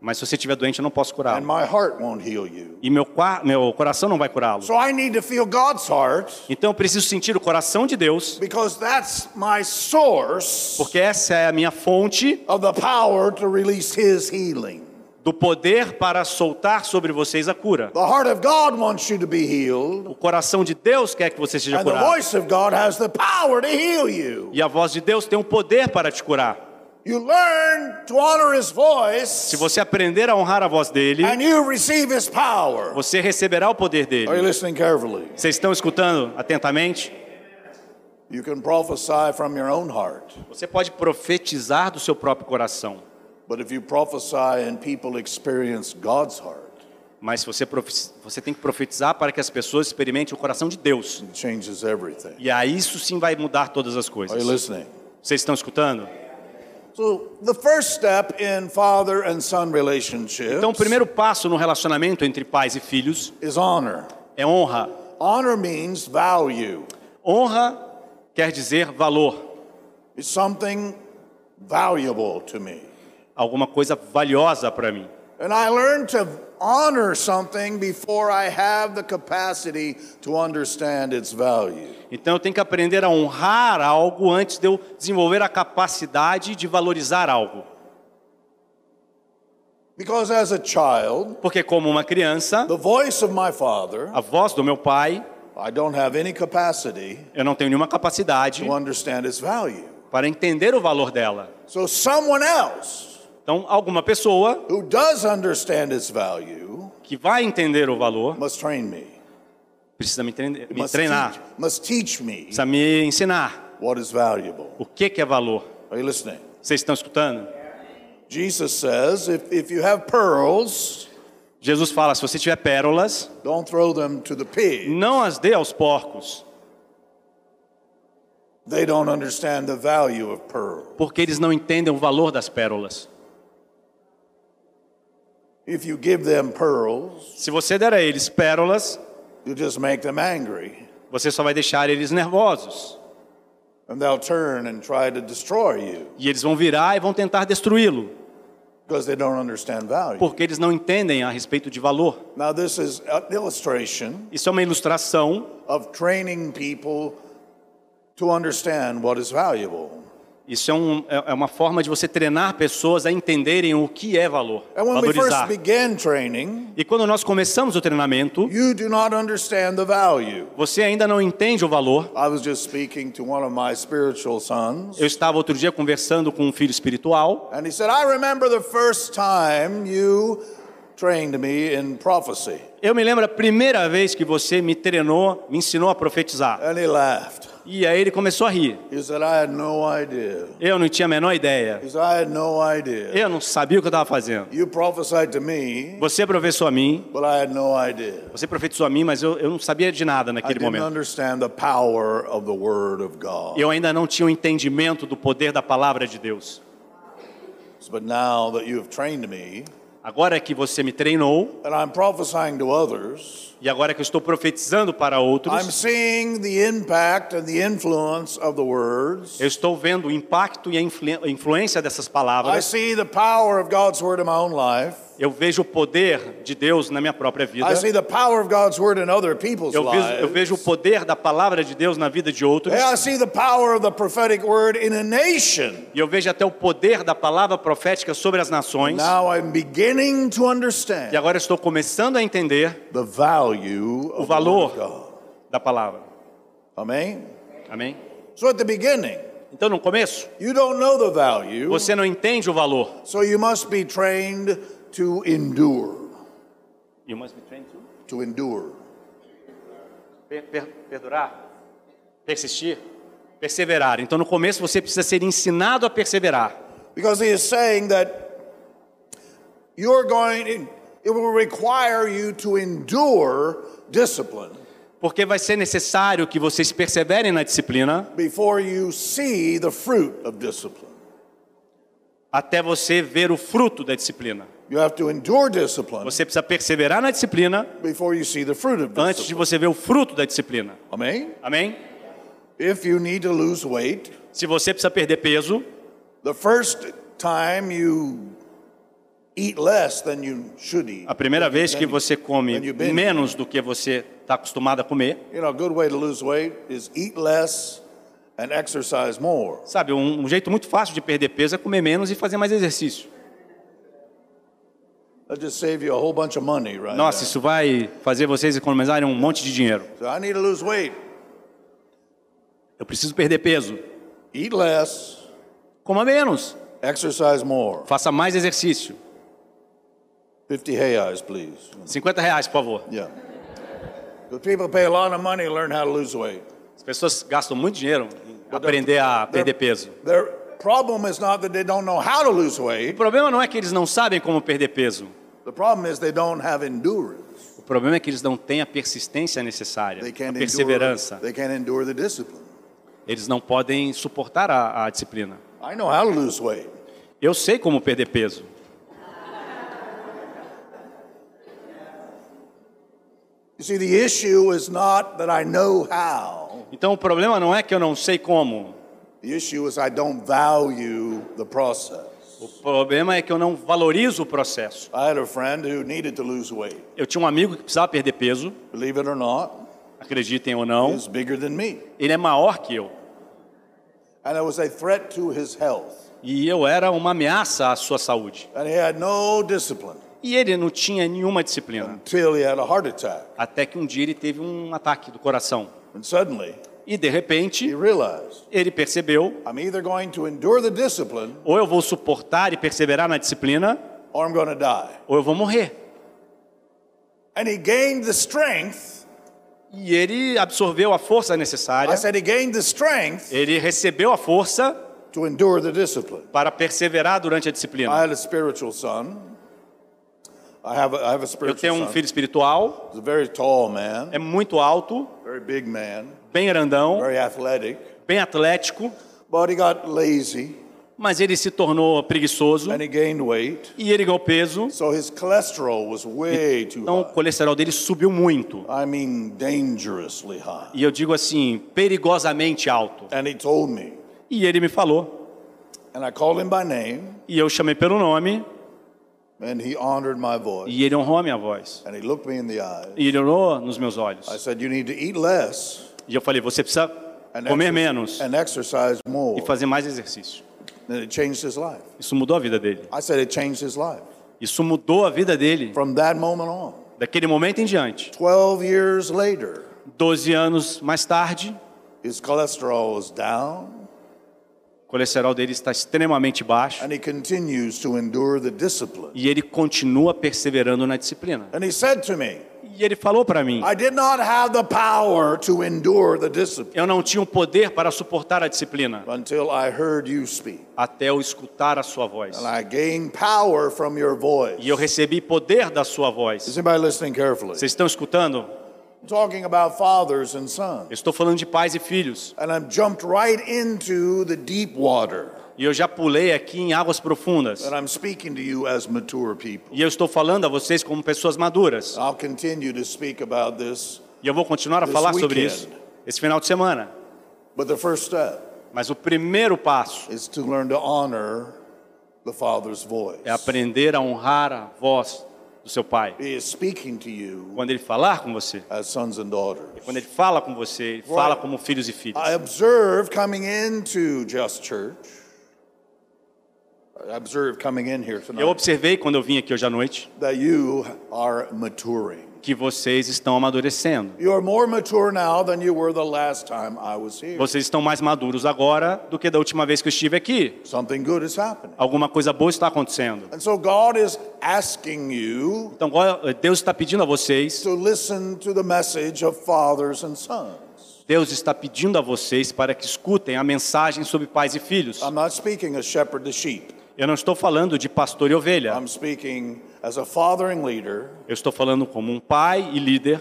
mas se você estiver doente, eu não posso And curá-lo. my heart won't heal you. E meu, meu coração não vai curá-lo. So I need to feel God's heart Então eu preciso sentir o coração de Deus, because that's my source porque essa é a minha fonte do poder para soltar sobre vocês a cura. The heart of God wants you to be healed, O coração de Deus quer que você seja curado. voice of God has the power to heal you. E a voz de Deus tem o poder para te curar. You learn to honor His Se voice, você aprender a honrar a voz dele, and you receive His power. você receberá o poder Are you dele. listening carefully? Vocês estão escutando atentamente? You can prophesy from your own heart, Você pode profetizar do seu próprio coração, but if you prophesy and people experience God's heart, mas você, você tem que profetizar para que as pessoas experimentem o coração de Deus. changes everything. E aí isso sim vai mudar todas as Are you coisas. listening? Vocês estão escutando? So, the first step in father and son relationships Então, o primeiro passo no relacionamento entre pais e filhos is honor. é honra. Honor means value. Honra quer dizer valor, It's something valuable to me. Alguma coisa valiosa para mim. And I learned to honor something before I have the capacity to understand its value. Então eu tenho que aprender a honrar algo antes de eu desenvolver a capacidade de valorizar algo. Because as a child, Porque como uma criança, the voice of my father, a voz do meu pai, I don't have any capacity eu não tenho nenhuma capacidade to understand its value. para entender o valor dela. So someone else Então, alguma pessoa who does understand its value que vai entender o valor must train me. precisa me, me Must treinar, teach, must teach me precisa me ensinar what is valuable. o que, que é valor. Are you listening? Vocês estão escutando? Jesus says if, if you have pearls, Jesus fala: se você tiver pérolas, don't throw them to the pig. não as dê aos porcos, They don't understand the value of pearl. porque eles não entendem o valor das pérolas. If you give them pearls, Se você der a eles pérolas, you just make them angry. você só vai deixar eles nervosos. And they'll turn and try to destroy you E eles vão virar e vão tentar destruí-lo, because they don't understand value. porque eles não entendem a respeito de valor. Now, this is an illustration Isso é uma ilustração, of training people to understand what is valuable. Isso é, um- é- é uma forma de você treinar pessoas a entenderem o que é valor, And valorizar. training, E quando nós começamos o treinamento, you do not understand the value. você ainda não entende o valor. Sons, Eu estava outro dia conversando com um filho espiritual and he said, I remember the first time you trained me in prophecy. Eu me lembro a primeira vez que você me treinou, me ensinou a profetizar. And he laughed. E aí ele começou a rir. Eu não tinha a menor ideia. Eu não sabia o que eu estava fazendo. Você profetizou a mim, você profetizou a mim, mas eu, eu não sabia de nada naquele momento. Eu ainda não tinha o entendimento do poder da palavra de Deus. But now that you have trained me, Agora que você me treinou, and I'm prophesying to others, e agora que eu estou profetizando para outros, seeing the impact and the influence of the words. eu estou vendo o impacto e a influ- a influência dessas I palavras. see the power of God's Word in my own life. Eu vejo o poder de Deus na minha própria vida. I see the power of God's word in other people's Eu vejo, eu lives. vejo o poder da palavra de Deus na vida de outros. Yeah, I see the power of the prophetic word in a nation. E eu vejo até o poder da palavra profética sobre as nações. Now I'm beginning to E understand agora estou começando a entender the value o the word of valor God. da palavra. Amen. Amém? So at the beginning, Então, no começo, you don't know the value, você não entende o valor. so you must be trained to endure. You must be trained to To endure. per- per- perdurar, persistir, perseverar. Então, no começo, você precisa ser ensinado a perseverar. Because he is saying that you're going, it will require you to endure discipline Porque vai ser necessário que vocês perseverem na disciplina before you see the fruit of discipline. até você ver o fruto da disciplina. You have to endure discipline Você precisa perseverar na disciplina before you see the fruit of antes de você ver o fruto da disciplina. Amen? Amém? If you need to lose weight, Se você precisa perder peso, the first time you eat less than you should eat. a primeira vez que você come menos do que você está acostumado a comer, You know, a good way to lose weight is eat less and exercise more. sabe, um, um jeito muito fácil de perder peso é comer menos e fazer mais exercício. Nossa, isso vai fazer vocês economizarem um monte de dinheiro. So I need to lose weight. Eu preciso perder peso. Eat less, Coma menos. exercise more. Faça mais exercício. 50 reais, please. 50 reais, por favor. Yeah. People pay a lot of money to learn how to lose weight. As pessoas gastam muito dinheiro em aprender a perder peso. Their problem is not that they don't know how to lose O weight. problema não é que eles não sabem como perder peso. The problem is they don't have endurance. O problema é que eles não têm a persistência necessária, They a can't endure. perseverança. They can't endure the discipline. Eles não podem suportar a, a disciplina. I know how to lose weight. Eu sei como perder peso. You see, the issue is not that I know how. Então o problema não é que eu não sei como. The issue is I don't value the process. O problema é que eu não valorizo o processo. I had a friend who needed to lose weight. Eu tinha um amigo que precisava perder peso, Believe it or not, acreditem ou não, ele é maior que eu. And it was a threat to his health. E eu era uma ameaça à sua saúde. And he had no discipline E ele não tinha nenhuma disciplina. until he had a heart attack. Até que um dia ele teve um ataque do coração. E de repente, ele percebeu: ou eu vou suportar e perseverar na disciplina, ou eu vou morrer. E ele absorveu a força necessária, ele recebeu a força para perseverar durante a disciplina. Eu tenho um filho espiritual, é muito alto, man, bem grandão, very athletic, bem atlético, but he got lazy. Mas ele se tornou preguiçoso. And he gained weight. e ele ganhou peso. So his cholesterol was way too Então o colesterol dele subiu muito. I mean, dangerously high. E eu digo assim, perigosamente alto. And he told me, E ele me falou, and I called him by name, e eu chamei pelo nome, and he honored my voice. e ele honrou a minha voz. And he looked me in the eyes. E ele olhou nos meus olhos. I said, You need to eat less E eu falei, você precisa and, comer menos and exercise more. e fazer mais exercício. And it changed his life. Isso mudou a vida dele. I said, It changed his life. Isso mudou a vida dele From that moment on, daquele momento em diante. 12 years later, Doze anos mais tarde, his cholesterol is down, colesterol dele está extremamente baixo and he continues to endure the discipline. e ele continua perseverando na disciplina. And he said to me, E ele falou para mim, I did not have the power to endure the discipline eu não tinha o poder para suportar a disciplina until I heard you speak. até eu escutar a sua voz. And I gained power from your voice. E eu recebi poder da sua voz. anybody listening carefully? Vocês estão escutando? Talking about fathers and sons. Eu estou falando de pais e filhos. And I've jumped right into the deep water. E eu já pulei aqui em águas profundas. And I'm speaking to you as mature people. E eu estou falando a vocês como pessoas maduras. I'll continue to speak about this. E eu vou continuar a falar sobre weekend. isso esse final de semana. But the first step Mas o primeiro passo is to learn to honor the Father's voice. é aprender a honrar a voz do seu pai. He is speaking to you Quando ele falar com você, as sons and daughters. quando ele fala com você, ele fala como filhos e filhas. I observe coming into Just Church. I observe coming in here Eu tonight observei quando eu vim aqui hoje à noite that you are maturing. Que vocês estão amadurecendo. Vocês estão mais maduros agora do que da última vez que eu estive aqui. Alguma coisa boa está acontecendo. And so God is asking you Então Deus está pedindo a vocês, to listen to the message of fathers and sons. Deus está pedindo a vocês para que escutem a mensagem sobre pais e filhos. I'm not speaking as shepherd to sheep. Eu não estou falando de pastor e ovelha. Eu estou falando como um pai e líder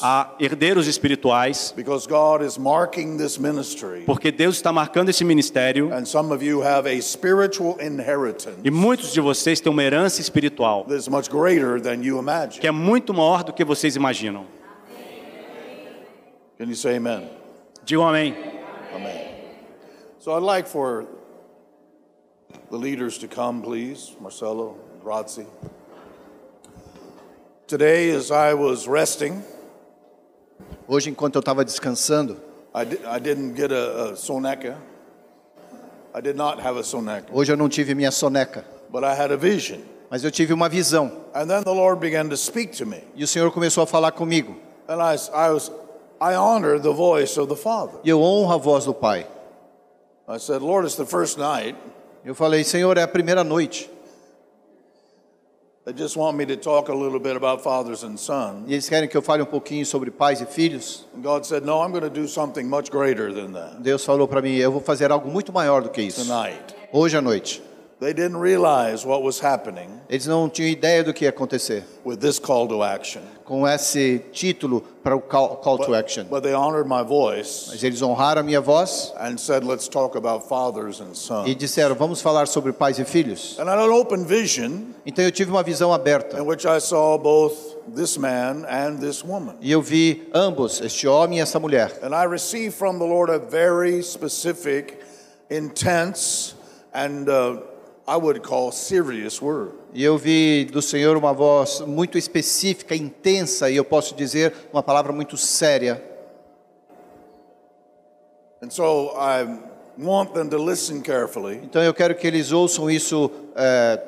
a herdeiros espirituais, because God is marking this ministry. porque Deus está marcando esse ministério And some of you have a spiritual inheritance e muitos de vocês têm uma herança espiritual que é muito maior do que vocês imaginam. Can you say amen? Digam amém. Amen. So I'd like for the leaders to come, please. Marcelo, Razzi. Today, as I was resting, Hoje, enquanto eu estava descansando, I, di- I didn't get a, a soneca. I did not have a soneca, hoje eu não tive minha soneca, but I had a vision. mas eu tive uma visão. And then the Lord began to speak to me. E o Senhor começou a falar comigo. And I, s- I was, I honor the voice of the Father. E eu honro a voz do Pai. I said, Lord, it's the first night. Eu falei, Senhor, é a primeira noite. They just want me to talk a little bit about fathers and sons. E eles querem que eu fale um pouquinho sobre pais e filhos. And God said, No, I'm going to do something much greater than that Deus falou para mim, eu vou fazer algo muito maior do que isso. tonight. Hoje à noite. They didn't realize what was happening Eles não tinham ideia do que ia acontecer with this call to action. com esse título para o call, call to action. But they honored my voice Mas eles honraram a minha voz and said, Let's talk about fathers and e sons. disseram, vamos falar sobre pais e filhos. And I had an open vision Então eu tive uma visão aberta. in which I saw both this man and this woman. E eu vi ambos, este homem e essa mulher. And I received from the Lord a very specific, intense, and uh, I would call serious word. E eu vi do Senhor uma voz muito específica, intensa, e eu posso dizer uma palavra muito séria. And so I want them to listen carefully. Então eu quero que eles ouçam isso é,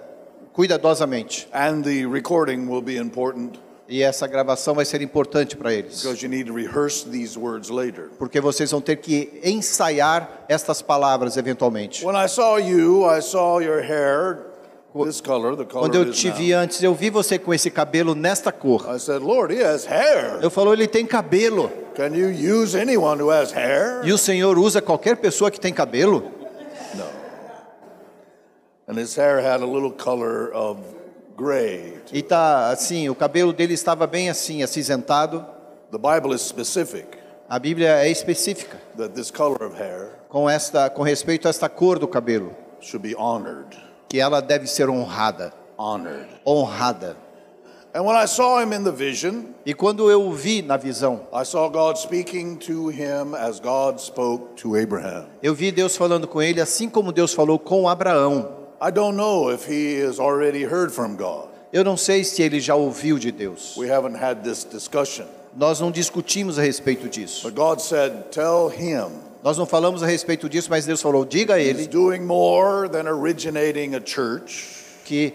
cuidadosamente. And the recording will be important E essa gravação vai ser importante para eles. because you need to rehearse these words later. Porque vocês vão ter que ensaiar estas palavras eventualmente. When I saw you, I saw your hair this color, the color Quando eu te vi antes, eu vi você com esse cabelo nesta cor. I said, Lord, he has hair. Eu falo, ele tem cabelo. Can you use anyone who has hair? E o Senhor usa qualquer pessoa que tem cabelo? No. And his hair had a little color of gray. E tá assim, o cabelo dele estava bem assim, acinzentado. The Bible is specific A Bíblia é específica that this color of hair com esta com respeito a esta cor do cabelo, should be honored. que ela deve ser honrada, Honored. honrada. And when I saw him in the vision, E quando eu o vi na visão, I saw God speaking to him as God spoke to Abraham. eu vi Deus falando com ele assim como Deus falou com Abraão. I don't know if he has already heard from God. Eu não sei se ele já ouviu de Deus. We haven't had this discussion. Nós não discutimos a respeito disso. But God said, Tell him Nós não falamos a respeito disso, mas Deus falou: diga a he's ele doing more than originating a church. que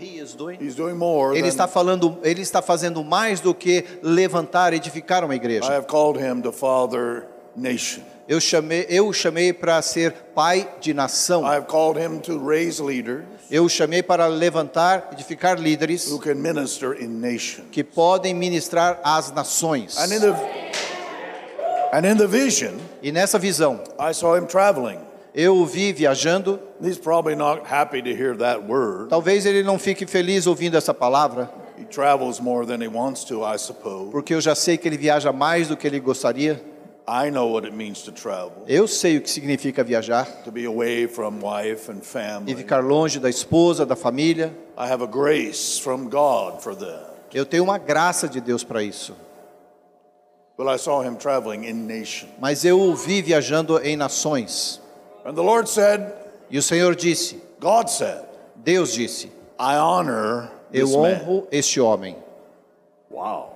he is doing He's doing more Ele than está falando, ele está fazendo mais do que levantar, edificar uma I igreja. have called him to father nation. Eu chamei, eu o chamei para ser pai de nação. I have called him to raise leaders Eu o chamei para levantar, edificar líderes who can minister in nations. que podem ministrar às nações. And in the and in the vision, E nessa visão, I saw him traveling. eu o vi viajando. He's probably not happy to hear that word. Talvez ele não fique feliz ouvindo essa palavra, He travels more than he wants to, I suppose. porque eu já sei que ele viaja mais do que ele gostaria. I know what it means to travel, Eu sei o que significa viajar to be away from wife and e ficar longe da esposa, da família. I have a grace from God for that. Eu tenho uma graça de Deus para isso. But I saw him traveling in nation. Mas eu o vi viajando em nações. And the Lord said, E o Senhor disse, God said, Deus disse, I honor eu honro este homem. Wow.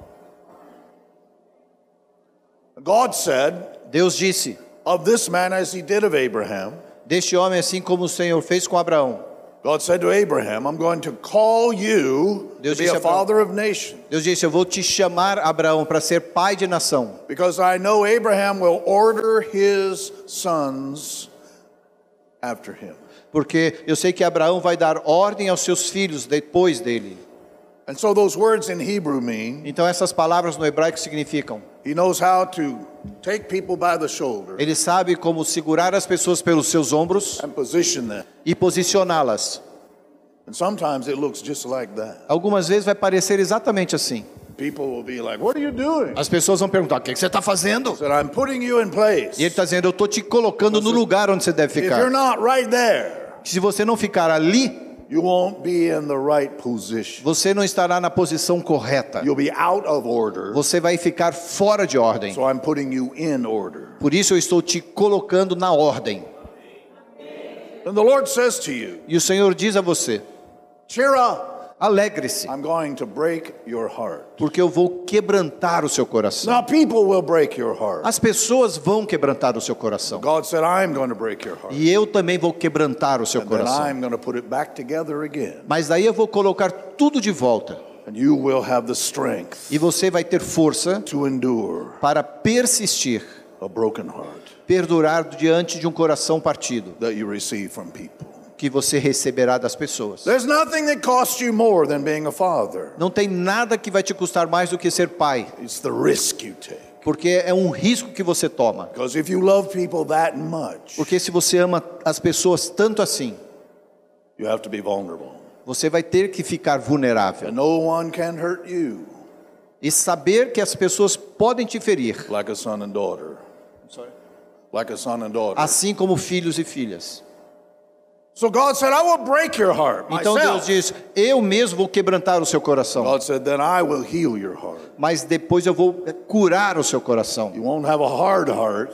God said Deus disse, of this man as he did of Abraham. deste homem assim como o Senhor fez com Abraão. God said to Abraham, I'm going to call you to Deus be disse a father of nations. Deus disse, eu vou te chamar, Abraão, para ser pai de nação. Because I know Abraham will order his sons after him. Porque eu sei que Abraão vai dar ordem aos seus filhos depois dele. And so those words in Hebrew mean Então essas palavras no hebraico significam: he knows how to take people by the shoulder ele sabe como segurar as pessoas pelos seus ombros and position them. e posicioná-las. And sometimes it looks just like that. Algumas vezes vai parecer exatamente assim. People will be like, What are you doing? As pessoas vão perguntar: o que você está fazendo? I said, I'm putting you in place. E ele está dizendo: eu estou te colocando no lugar onde você deve If you're ficar. not right there, Se você não ficar ali, you won't be in the right position. você não estará na posição correta. You'll be out of order. Você vai ficar fora de ordem. So I'm putting you in order. Por isso eu estou te colocando na ordem. And the Lord says to you, E o Senhor diz a você: Cheer up. Alegre-se, I'm going to break your heart. porque eu vou quebrantar o seu coração. Now, people will break your heart. As pessoas vão quebrantar o seu coração. God said, I'm going to break your heart. E eu também vou quebrantar o seu And then coração. I'm going to put it back together again. Mas daí eu vou colocar tudo de volta. And you will have the strength E você vai ter força to endure para persistir, a broken heart perdurar diante de um coração partido that you receive from people. Que você receberá das pessoas. There's nothing that costs you more than being a father. Não tem nada que vai te custar mais do que ser pai, It's the risk you take. porque é um risco que você toma. Because if you love people that much, Porque se você ama as pessoas tanto assim, you have to be vulnerable. você vai ter que ficar vulnerável And no one can hurt you e saber que as pessoas podem te ferir, like a son and daughter. Like a son and daughter. assim como filhos e filhas. So God said, I will break your heart Então Deus diz: Eu mesmo vou quebrantar o seu coração, God said, then I will heal your heart. mas depois eu vou curar o seu coração. You won't have a hard heart.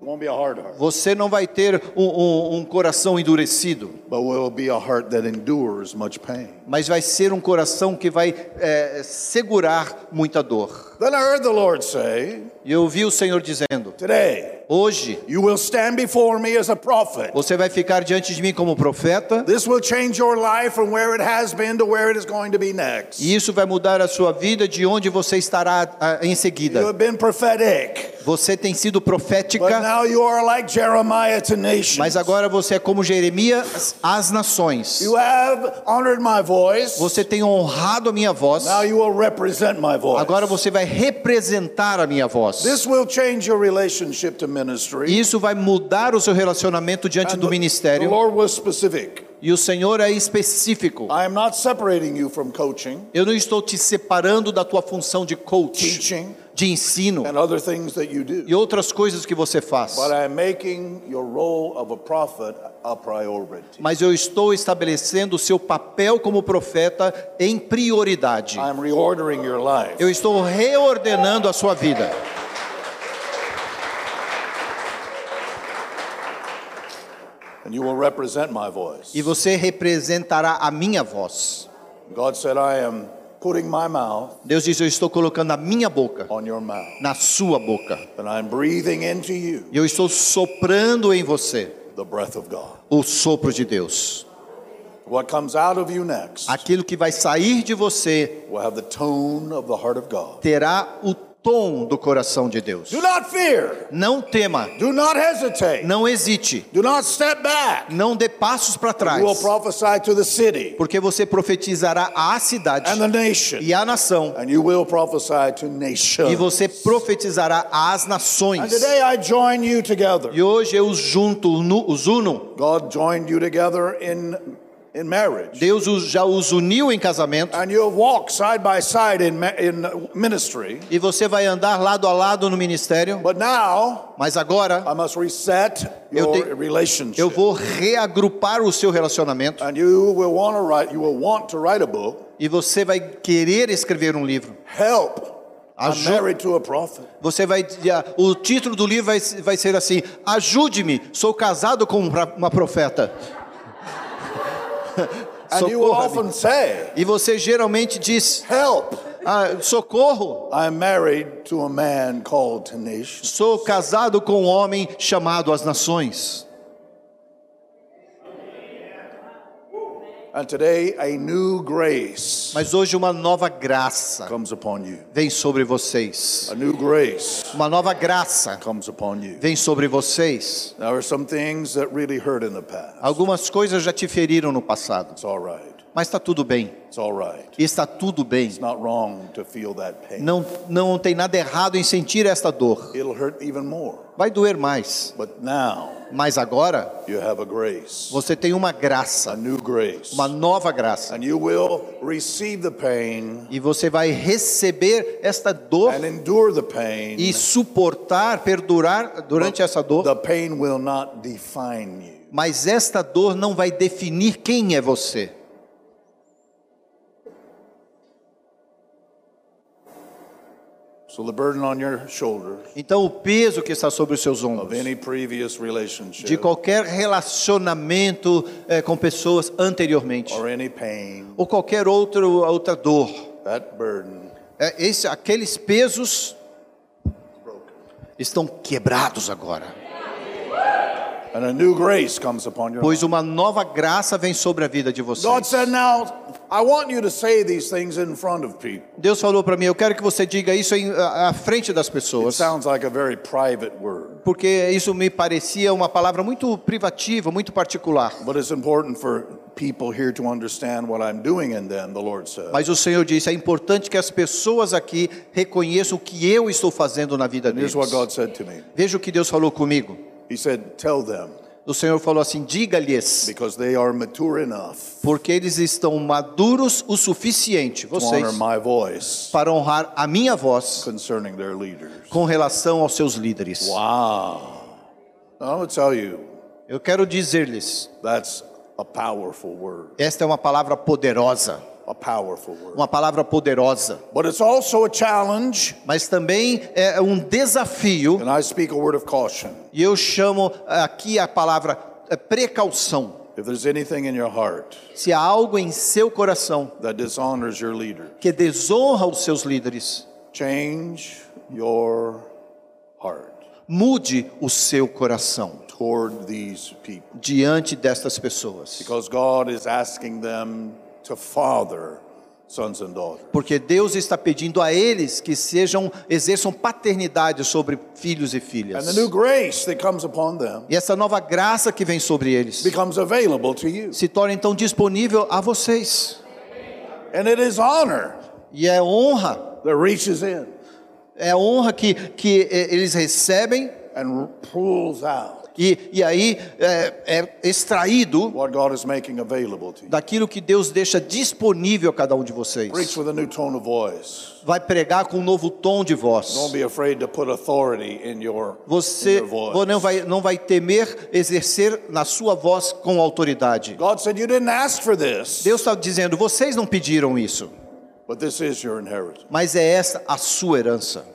It won't be a hard heart, Você não vai ter um, um- um coração endurecido, but will be a heart that endures much pain. mas vai ser um coração que vai é, segurar muita dor. Then I heard the Lord say, E eu ouvi o Senhor dizendo: Today, Hoje you will stand before me as a prophet. você vai ficar diante de mim como profeta, This will change your life from where it has been to where it is going to be next. e isso vai mudar a sua vida de onde você estará ah, em You seguida. have been prophetic, Você tem sido but profética, now you are like Jeremiah to nations. mas agora você é como Jeremias às nações. You have honored my voice. Você tem honrado a minha voz, Now you will represent my voice. agora você vai representar a minha voz. This will change your relationship to ministry. Isso vai mudar o seu relacionamento diante do ministério. E o Senhor é específico. I am not separating you from coaching, Eu não estou te separando da tua função de coach, teaching, de ensino and other things that you do. e outras coisas que você faz. But I am making your role of a prophet a priority. Mas eu estou estabelecendo o seu papel como profeta em prioridade. Eu estou reordenando a sua vida. And you will represent my voice. E você representará a minha voz. God said, I am putting my mouth Deus diz: Eu estou colocando a minha boca on your mouth. na sua boca. And I'm breathing into you E eu estou soprando em você the breath of God. o sopro de Deus. What comes out of you next Aquilo que vai sair de você will have the tone of the heart of God. terá o tom do coração de Deus. Do not fear. Não tema, Do not hesitate. não hesite, Do not step back. não dê passos para trás, You will prophesy to the city porque você profetizará à cidade and the nation. e à nação, And you will prophesy to nations. e você profetizará às And nações. today I join you together. E hoje eu os junto, os uno. God joined you together in, in marriage. Deus já os uniu em casamento And you'll walk side by side in, ma- in ministry. e você vai andar lado a lado no ministério. But now Mas agora I must reset Eu your te- relationship. eu vou reagrupar o seu relacionamento And you will want to write. You will want to write a book. e você vai querer escrever um livro. Help I'm Aju- married to a prophet. Você vai, o título do livro vai, vai ser assim: Ajude-me, sou casado com uma profeta. And you often say, E você geralmente diz: Help! ah, Socorro, I'm married to a man called sou casado com um homem chamado às nações. And today, a new grace Mas hoje uma nova graça comes upon you. vem sobre vocês. A new grace Uma nova graça comes upon you. vem sobre vocês. There are some things that really hurt in the past. Algumas coisas já te feriram no passado, It's all right. Mas está tudo bem. Right. Está tudo bem. It's not wrong to feel that pain. Não, não tem nada errado em sentir esta dor. It'll hurt even more. Vai doer mais, But now mas agora you have a grace, você tem uma a graça, new grace. uma nova graça. And you will receive the pain E você vai receber esta dor and endure the pain. e suportar, perdurar durante essa dor. The pain will not define you. Mas esta dor não vai definir quem é você. Então o peso que está sobre os seus ombros, any previous de qualquer relacionamento eh, com pessoas anteriormente, or any pain, ou qualquer outro, outra dor, that burden eh, esse, aqueles pesos estão quebrados agora. and a new grace comes upon your life. Pois uma nova graça vem sobre a vida de vocês. Said, Now, I want you to say these things in front of people. Deus falou para mim, eu quero que você diga isso em, à frente das It pessoas, sounds like a very private word, porque isso me parecia uma palavra muito privativa, muito particular. but it's important for people here to understand what I'm doing in them, the Lord said. Mas o Senhor disse, é importante que as pessoas aqui reconheçam o que eu estou fazendo na vida deles. here's what God said to me Veja o que Deus falou comigo. He said, Tell them, O Senhor falou assim: diga-lhes, porque eles estão maduros o suficiente, vocês, para honrar a minha voz com relação aos seus líderes. Wow. Eu quero dizer-lhes, esta é uma palavra poderosa. Uma palavra poderosa, But it's also a challenge, mas também é um desafio, and I speak a word of caution. e eu chamo aqui a palavra é, precaução. If there's anything in your heart Se há algo em seu coração that dishonors your leader, que desonra os seus líderes, change your heart mude o seu coração toward these people. diante destas pessoas. Because God is asking them to father sons and daughters. Porque Deus está pedindo a eles que sejam exerçam paternidade sobre filhos e filhas. And the new grace that comes upon them E essa nova graça que vem sobre eles becomes available to you. se torna então disponível a vocês. And it is honor E é honra, that reaches in é honra que, que eh, eles recebem and pulls out e, e aí é, é extraído daquilo que Deus deixa disponível a cada um de vocês. Preach with a new tone of voice. Vai pregar com um novo tom de voz. Você não vai, não vai temer exercer na sua voz com autoridade. God said, You didn't ask for this, Deus está dizendo: vocês não pediram isso, but this is your inheritance. mas é esta a sua herança.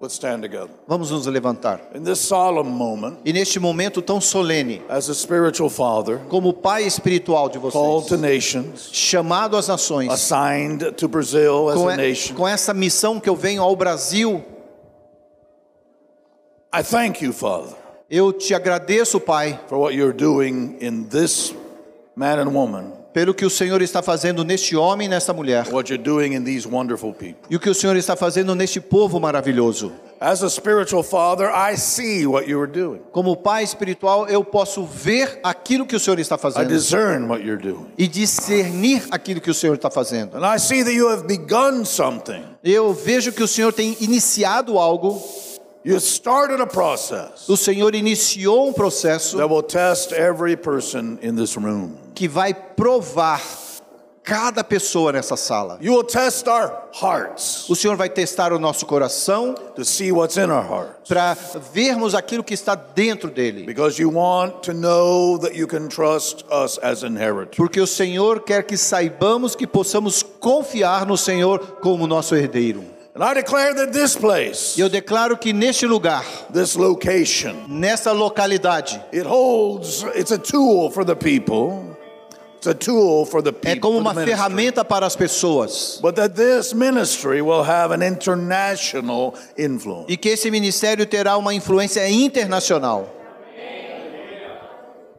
Let's stand together. Vamos nos levantar. In this solemn moment, E neste momento tão solene, as a spiritual father como pai espiritual de called to vocês, nations, chamado às nações, assigned to Brazil as a e- nation, com essa missão que eu venho ao Brasil, I thank you, Father, eu te agradeço, Pai, for what you're doing in this man and woman, pelo que o Senhor está fazendo neste homem e nesta mulher, what you're doing in these wonderful people. e o que o Senhor está fazendo neste povo maravilhoso. As a spiritual father, I see what you are doing. Como pai espiritual, eu posso ver aquilo que o Senhor está I fazendo discern what you're doing. e discernir aquilo que o Senhor está fazendo. And I see that you have begun something. Eu vejo que o Senhor tem iniciado algo, You started a process o Senhor iniciou um processo that will test every person in this room. que vai provar cada pessoa nessa sala. You will test our hearts O Senhor vai testar o nosso coração to see what's in our hearts. para vermos aquilo que está dentro dele. Because you want to know that you can trust us as inheritors. Porque o Senhor quer que saibamos que possamos confiar no Senhor como nosso herdeiro. And I declare that this place, eu declaro que neste lugar, this location, nessa localidade, it holds, it's a tool for the people. It's a tool for the people. é como uma ferramenta para as pessoas. But that this ministry will have an international influence. E que esse ministério terá uma influência internacional.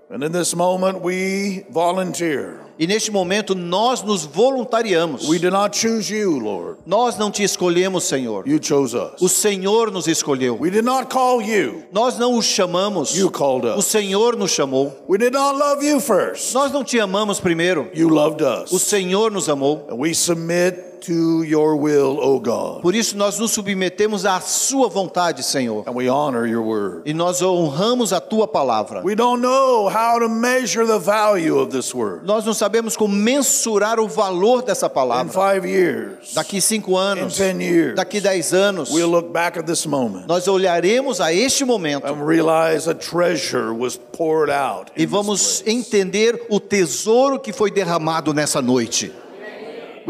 And in this moment, we volunteer. E neste momento nós nos voluntariamos. We did not choose you, Lord. Nós não te escolhemos, Senhor. You chose us. O Senhor nos escolheu. We did not call you. Nós não o chamamos. You called O us. Senhor nos chamou. We did not love you first. Nós não te amamos primeiro. You loved O us. Senhor nos amou. And we submit to your will, O God. Por isso nós nos submetemos à sua vontade, Senhor. And we honor your word. E nós honramos a tua palavra. We don't know how to measure the value of this word. Nós não sabemos como mensurar o valor dessa In palavra. five years, Daqui cinco in anos, ten years, daqui dez anos, we'll look back at this moment nós olharemos a este momento and realize a treasure was poured out. e in vamos entender o tesouro que foi derramado nessa noite.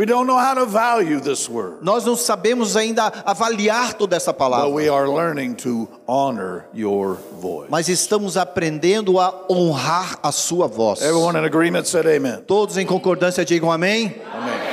We don't know how to value this word, Nós não sabemos ainda avaliar toda essa but palavra, we are learning to honor your voice. mas estamos aprendendo a honrar a sua voz. Everyone in agreement said amen. Todos em concordância digam amém. Amen.